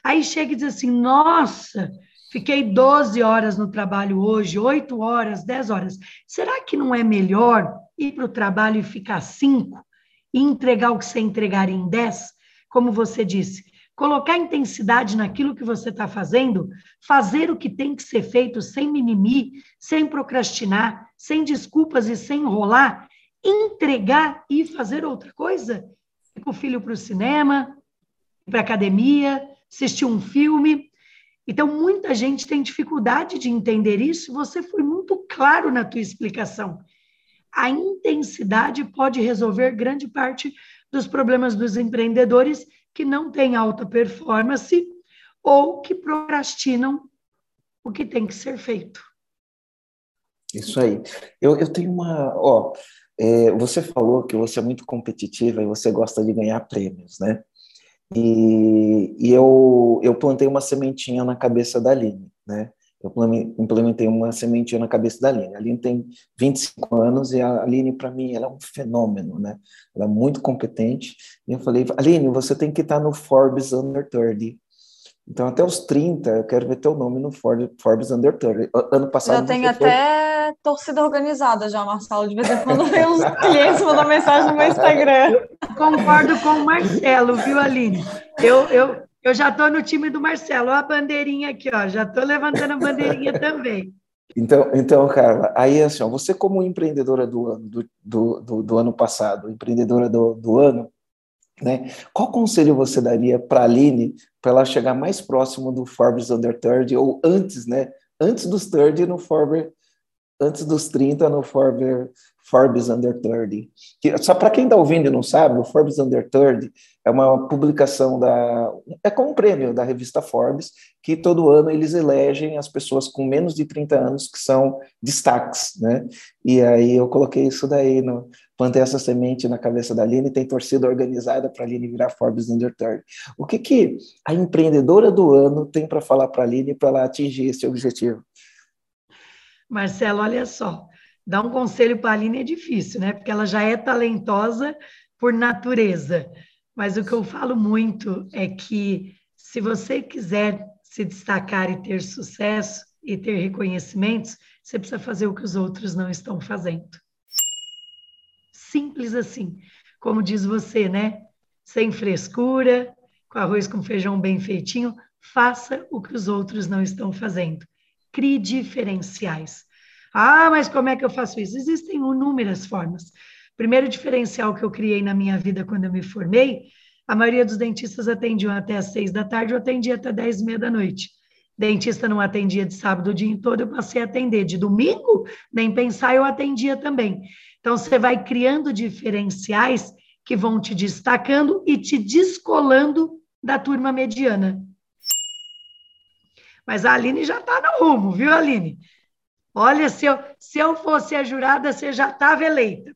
Aí chega e diz assim: nossa, fiquei 12 horas no trabalho hoje, 8 horas, 10 horas. Será que não é melhor ir para o trabalho e ficar 5 e entregar o que você entregaria em 10? Como você disse, colocar intensidade naquilo que você está fazendo, fazer o que tem que ser feito sem mimimi, sem procrastinar, sem desculpas e sem enrolar, entregar e fazer outra coisa? Ir com o filho para o cinema, para a academia, assistir um filme. Então, muita gente tem dificuldade de entender isso. Você foi muito claro na tua explicação. A intensidade pode resolver grande parte dos problemas dos empreendedores que não têm alta performance ou que procrastinam o que tem que ser feito. Isso aí. Eu, eu tenho uma. Ó, você falou que você é muito competitiva e você gosta de ganhar prêmios, né? E, e eu, eu plantei uma sementinha na cabeça da Aline, né? Eu implementei uma sementinha na cabeça da Aline. A Aline tem 25 anos e a Aline, para mim, ela é um fenômeno, né? Ela é muito competente. E eu falei, Aline, você tem que estar no Forbes Under 30. Então, até os 30, eu quero ver teu nome no Forbes Under 30. Ano passado. Já tem até foi... torcida organizada, já, Marcelo. De vez em quando vem uns clientes mandando mensagem no meu Instagram. Concordo com o Marcelo, viu, Aline? Eu, eu, eu já estou no time do Marcelo. Olha a bandeirinha aqui, ó. Já estou levantando a bandeirinha também. Então, então, Carla, aí assim, ó, você como empreendedora do ano, do, do, do, do ano passado, empreendedora do, do ano, né? Qual conselho você daria para a Aline para ela chegar mais próximo do Forbes Under 30 ou antes, né? Antes dos 30 no Forbes, antes dos 30 no Forbes, Forbes Under 30. Que, só para quem está ouvindo e não sabe, o Forbes Under 30 é uma publicação da. É como um prêmio da revista Forbes, que todo ano eles elegem as pessoas com menos de 30 anos que são destaques, né? E aí eu coloquei isso daí, no, plantei essa semente na cabeça da Aline, tem torcida organizada para a Aline virar Forbes Under 30. O que, que a empreendedora do ano tem para falar para a Aline para ela atingir esse objetivo? Marcelo, olha só, dar um conselho para a Aline é difícil, né? Porque ela já é talentosa por natureza. Mas o que eu falo muito é que se você quiser se destacar e ter sucesso e ter reconhecimentos, você precisa fazer o que os outros não estão fazendo. Simples assim, como diz você, né? Sem frescura, com arroz com feijão bem feitinho, faça o que os outros não estão fazendo. Crie diferenciais. Ah, mas como é que eu faço isso? Existem inúmeras formas. Primeiro diferencial que eu criei na minha vida quando eu me formei, a maioria dos dentistas atendiam até às seis da tarde, eu atendia até dez e meia da noite. Dentista não atendia de sábado o dia todo, eu passei a atender de domingo, nem pensar, eu atendia também. Então, você vai criando diferenciais que vão te destacando e te descolando da turma mediana. Mas a Aline já está no rumo, viu, Aline? Olha, se eu, se eu fosse a jurada, você já estava eleita.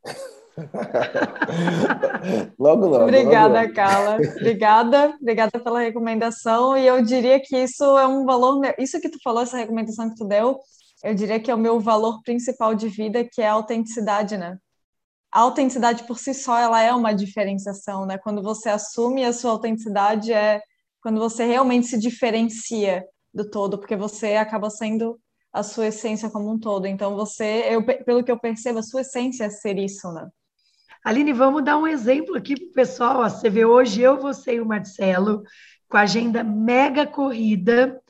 <laughs> logo, logo. Obrigada, logo. Carla. Obrigada, obrigada pela recomendação. E eu diria que isso é um valor. Isso que tu falou, essa recomendação que tu deu, eu diria que é o meu valor principal de vida, que é a autenticidade, né? A autenticidade por si só, ela é uma diferenciação, né? Quando você assume a sua autenticidade, é quando você realmente se diferencia do todo, porque você acaba sendo a sua essência como um todo. Então, você, eu, pelo que eu percebo, a sua essência é ser isso, né? Aline, vamos dar um exemplo aqui para o pessoal. Você vê hoje eu, você e o Marcelo, com a agenda mega corrida.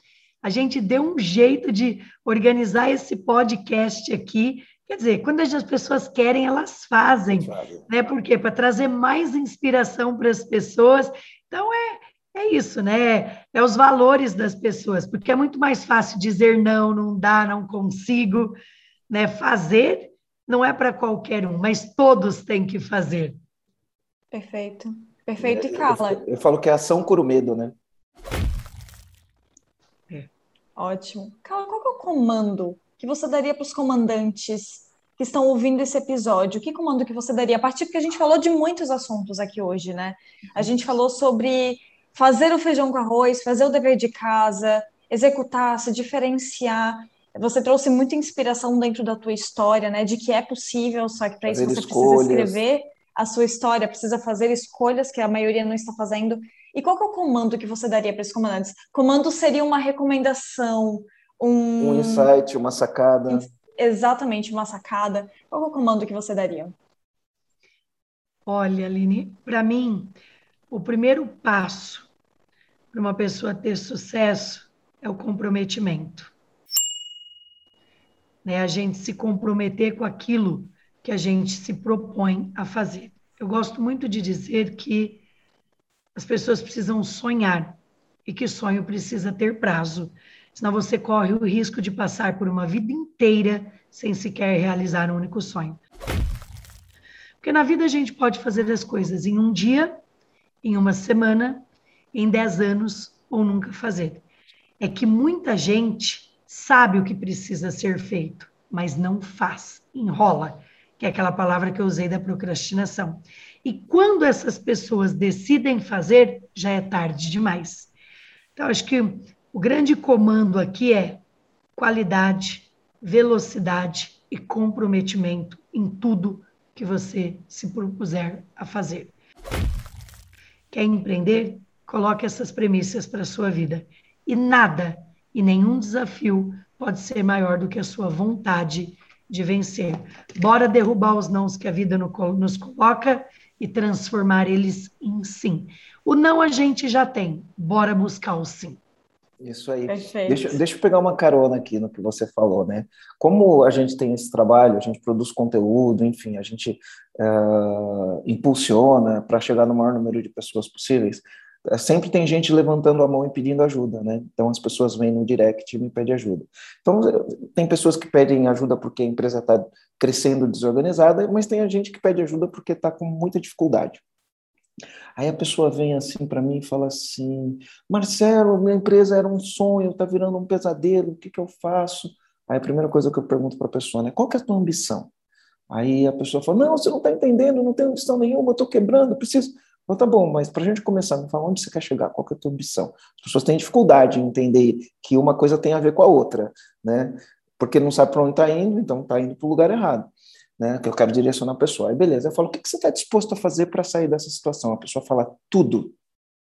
A gente deu um jeito de organizar esse podcast aqui. Quer dizer, quando as pessoas querem, elas fazem. Né? Por quê? Para trazer mais inspiração para as pessoas. Então, é, é isso, né? É os valores das pessoas, porque é muito mais fácil dizer não, não dá, não consigo, né? Fazer não é para qualquer um, mas todos têm que fazer. Perfeito. Perfeito, e Carla? Eu, eu, falo que é ação cura o medo, né? É. Ótimo. Carla, qual é o comando que você daria para os comandantes que estão ouvindo esse episódio? Que comando que você daria? A partir porque a gente falou de muitos assuntos aqui hoje, né? A gente falou sobre fazer o feijão com arroz, fazer o dever de casa, executar, se diferenciar. Você trouxe muita inspiração dentro da tua história, né? De que é possível, só que para isso você escolhas. precisa escrever a sua história, precisa fazer escolhas que a maioria não está fazendo. E qual é o comando que você daria para esses comandantes? Comando seria uma recomendação, um... um insight, uma sacada. Exatamente, uma sacada. Qual é o comando que você daria? Olha, Aline, para mim, o primeiro passo para uma pessoa ter sucesso é o comprometimento né? A gente se comprometer com aquilo que a gente se propõe a fazer. Eu gosto muito de dizer que as pessoas precisam sonhar e que sonho precisa ter prazo, senão você corre o risco de passar por uma vida inteira sem sequer realizar um único sonho. Porque na vida a gente pode fazer as coisas em um dia, em uma semana, em dez anos ou nunca fazer. É que muita gente sabe o que precisa ser feito, mas não faz, enrola, que é aquela palavra que eu usei da procrastinação. E quando essas pessoas decidem fazer, já é tarde demais. Então, acho que o grande comando aqui é qualidade, velocidade e comprometimento em tudo que você se propuser a fazer. Quer empreender? Coloque essas premissas para a sua vida. E nada e nenhum desafio pode ser maior do que a sua vontade de vencer. Bora derrubar os nãos que a vida nos coloca e transformar eles em sim. O não a gente já tem, bora buscar o sim. Isso aí. Deixa, deixa eu pegar uma carona aqui no que você falou, né? Como a gente tem esse trabalho, a gente produz conteúdo, enfim, a gente uh, impulsiona para chegar no maior número de pessoas possíveis. É, sempre tem gente levantando a mão e pedindo ajuda, né? Então as pessoas vêm no direct e me pedem ajuda. Então tem pessoas que pedem ajuda porque a empresa está crescendo desorganizada, mas tem a gente que pede ajuda porque está com muita dificuldade. Aí a pessoa vem assim para mim e fala assim: Marcelo, minha empresa era um sonho, está virando um pesadelo, o que, que eu faço? Aí a primeira coisa que eu pergunto para a pessoa é: qual que é a tua ambição? Aí a pessoa fala: não, você não está entendendo, não tenho ambição nenhuma, eu estou quebrando, preciso. Então tá bom, mas para a gente começar, me fala onde você quer chegar, qual que é a tua ambição? As pessoas têm dificuldade em entender que uma coisa tem a ver com a outra, né? Porque não sabe para onde está indo, então está indo para o lugar errado, né? Que eu quero direcionar a pessoa. Aí beleza, eu falo, o que, que você está disposto a fazer para sair dessa situação? A pessoa fala tudo,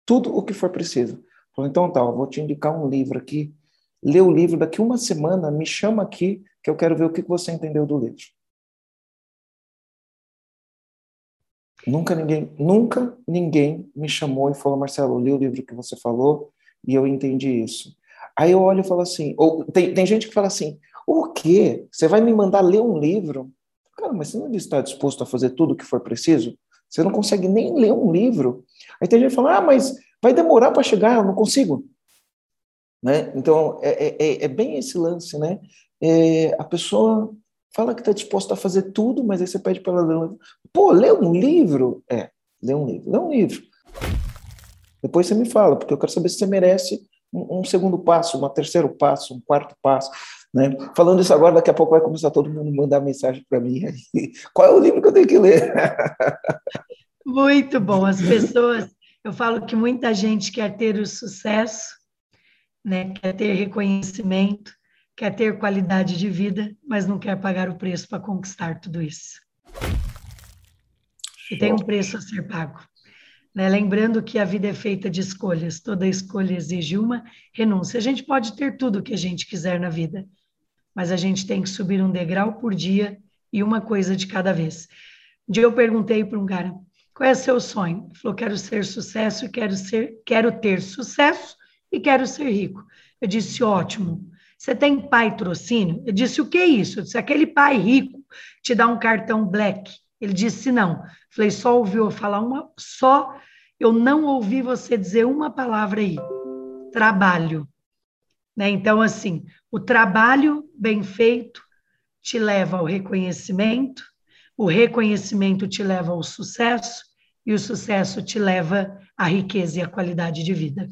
tudo o que for preciso. Eu falo, então tá, eu vou te indicar um livro aqui, lê o livro, daqui uma semana me chama aqui que eu quero ver o que você entendeu do livro. Nunca ninguém, nunca ninguém me chamou e falou, Marcelo, eu li o livro que você falou e eu entendi isso. Aí eu olho e falo assim, ou tem, tem gente que fala assim, o quê? Você vai me mandar ler um livro? Cara, mas você não está disposto a fazer tudo o que for preciso? Você não consegue nem ler um livro. Aí tem gente que fala, ah, mas vai demorar para chegar, eu não consigo. Né? Então, é, é, é, é bem esse lance, né? É, a pessoa fala que está disposto a fazer tudo, mas aí você pede para ela ler um livro. Pô, lê um livro? É, lê um livro. Lê um livro. Depois você me fala, porque eu quero saber se você merece um, um segundo passo, um terceiro passo, um quarto passo. Né? Falando isso agora, daqui a pouco vai começar todo mundo mandar mensagem para mim. <laughs> Qual é o livro que eu tenho que ler? <laughs> Muito bom. As pessoas, eu falo que muita gente quer ter o sucesso, né? quer ter reconhecimento, quer ter qualidade de vida, mas não quer pagar o preço para conquistar tudo isso. E tem um preço a ser pago. Né? Lembrando que a vida é feita de escolhas, toda escolha exige uma renúncia. A gente pode ter tudo o que a gente quiser na vida, mas a gente tem que subir um degrau por dia e uma coisa de cada vez. Um dia eu perguntei para um cara, qual é o seu sonho? Ele falou, quero ser sucesso, quero ser, quero ter sucesso e quero ser rico. Eu disse, ótimo. Você tem pai trocínio? Eu disse, o que é isso? Eu disse, aquele pai rico te dá um cartão black. Ele disse, não. Eu falei, só ouviu falar uma, só eu não ouvi você dizer uma palavra aí. Trabalho. Né? Então, assim, o trabalho bem feito te leva ao reconhecimento, o reconhecimento te leva ao sucesso, e o sucesso te leva à riqueza e à qualidade de vida.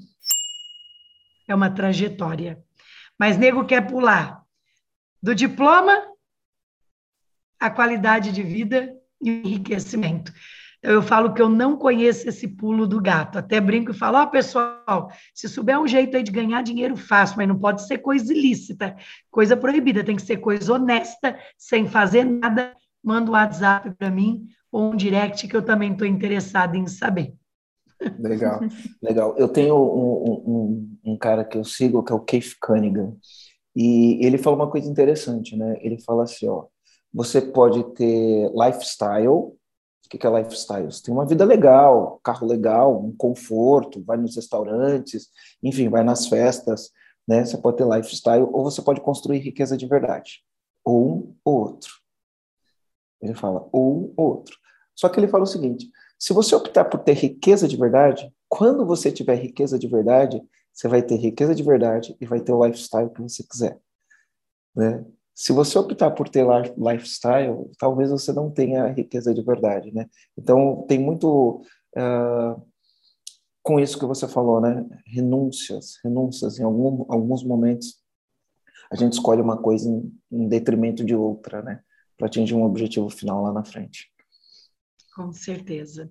É uma trajetória. Mas nego quer pular do diploma à qualidade de vida e enriquecimento. Então, eu falo que eu não conheço esse pulo do gato. Até brinco e falo: ó, oh, pessoal, se souber um jeito aí de ganhar dinheiro fácil, mas não pode ser coisa ilícita, coisa proibida, tem que ser coisa honesta, sem fazer nada. Manda um WhatsApp para mim ou um direct que eu também estou interessado em saber. Legal, legal. Eu tenho um, um, um, cara que eu sigo que é o Keith Cunningham e ele fala uma coisa interessante, né? Ele fala assim, ó, você pode ter lifestyle o que é lifestyle? Você tem uma vida legal, carro legal, um conforto, vai nos restaurantes, enfim, vai nas festas, né? Você pode ter lifestyle ou você pode construir riqueza de verdade. Ou um ou outro. Ele fala ou outro. Só que ele fala o seguinte: se você optar por ter riqueza de verdade, quando você tiver riqueza de verdade, você vai ter riqueza de verdade e vai ter o lifestyle que você quiser. Né? Se você optar por ter lifestyle, talvez você não tenha riqueza de verdade, né? Então, tem muito uh, com isso que você falou, né? Renúncias, renúncias. Em algum, alguns momentos, a gente escolhe uma coisa em, em detrimento de outra, né? Para atingir um objetivo final lá na frente. Com certeza.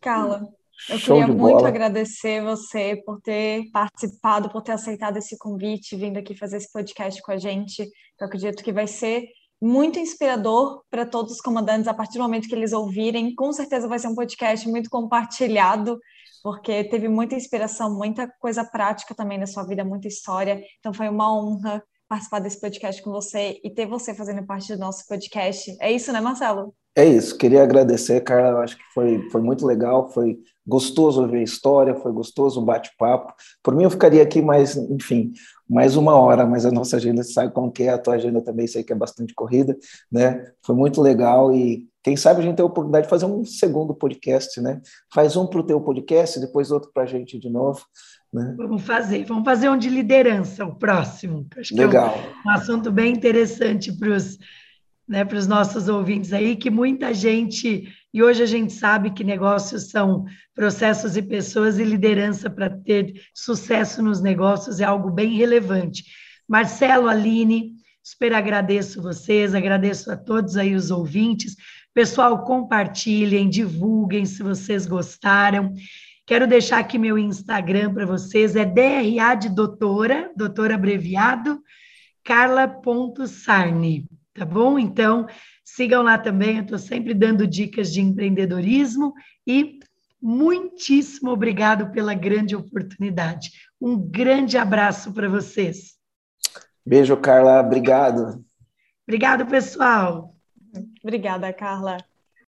Carla, eu Show queria muito bola. agradecer você por ter participado, por ter aceitado esse convite, vindo aqui fazer esse podcast com a gente. Eu acredito que vai ser muito inspirador para todos os comandantes a partir do momento que eles ouvirem. Com certeza vai ser um podcast muito compartilhado, porque teve muita inspiração, muita coisa prática também na sua vida, muita história. Então foi uma honra participar desse podcast com você e ter você fazendo parte do nosso podcast. É isso, né, Marcelo? É isso, queria agradecer, Carla. Acho que foi, foi muito legal, foi gostoso ouvir a história, foi gostoso o bate-papo. Por mim, eu ficaria aqui mais, enfim, mais uma hora, mas a nossa agenda sabe como que é, a tua agenda também sei que é bastante corrida, né? Foi muito legal e quem sabe a gente tem a oportunidade de fazer um segundo podcast, né? Faz um para o teu podcast, depois outro para a gente de novo. Né? Vamos fazer, vamos fazer um de liderança, o próximo. Acho que Legal. é um, um assunto bem interessante para os né, para os nossos ouvintes aí, que muita gente, e hoje a gente sabe que negócios são processos e pessoas, e liderança para ter sucesso nos negócios é algo bem relevante. Marcelo, Aline, super agradeço vocês, agradeço a todos aí os ouvintes. Pessoal, compartilhem, divulguem se vocês gostaram. Quero deixar aqui meu Instagram para vocês, é DRA de doutora, doutora abreviado, carla.sarni tá bom? Então, sigam lá também, eu estou sempre dando dicas de empreendedorismo e muitíssimo obrigado pela grande oportunidade. Um grande abraço para vocês. Beijo, Carla. Obrigado. Obrigado, pessoal. Obrigada, Carla.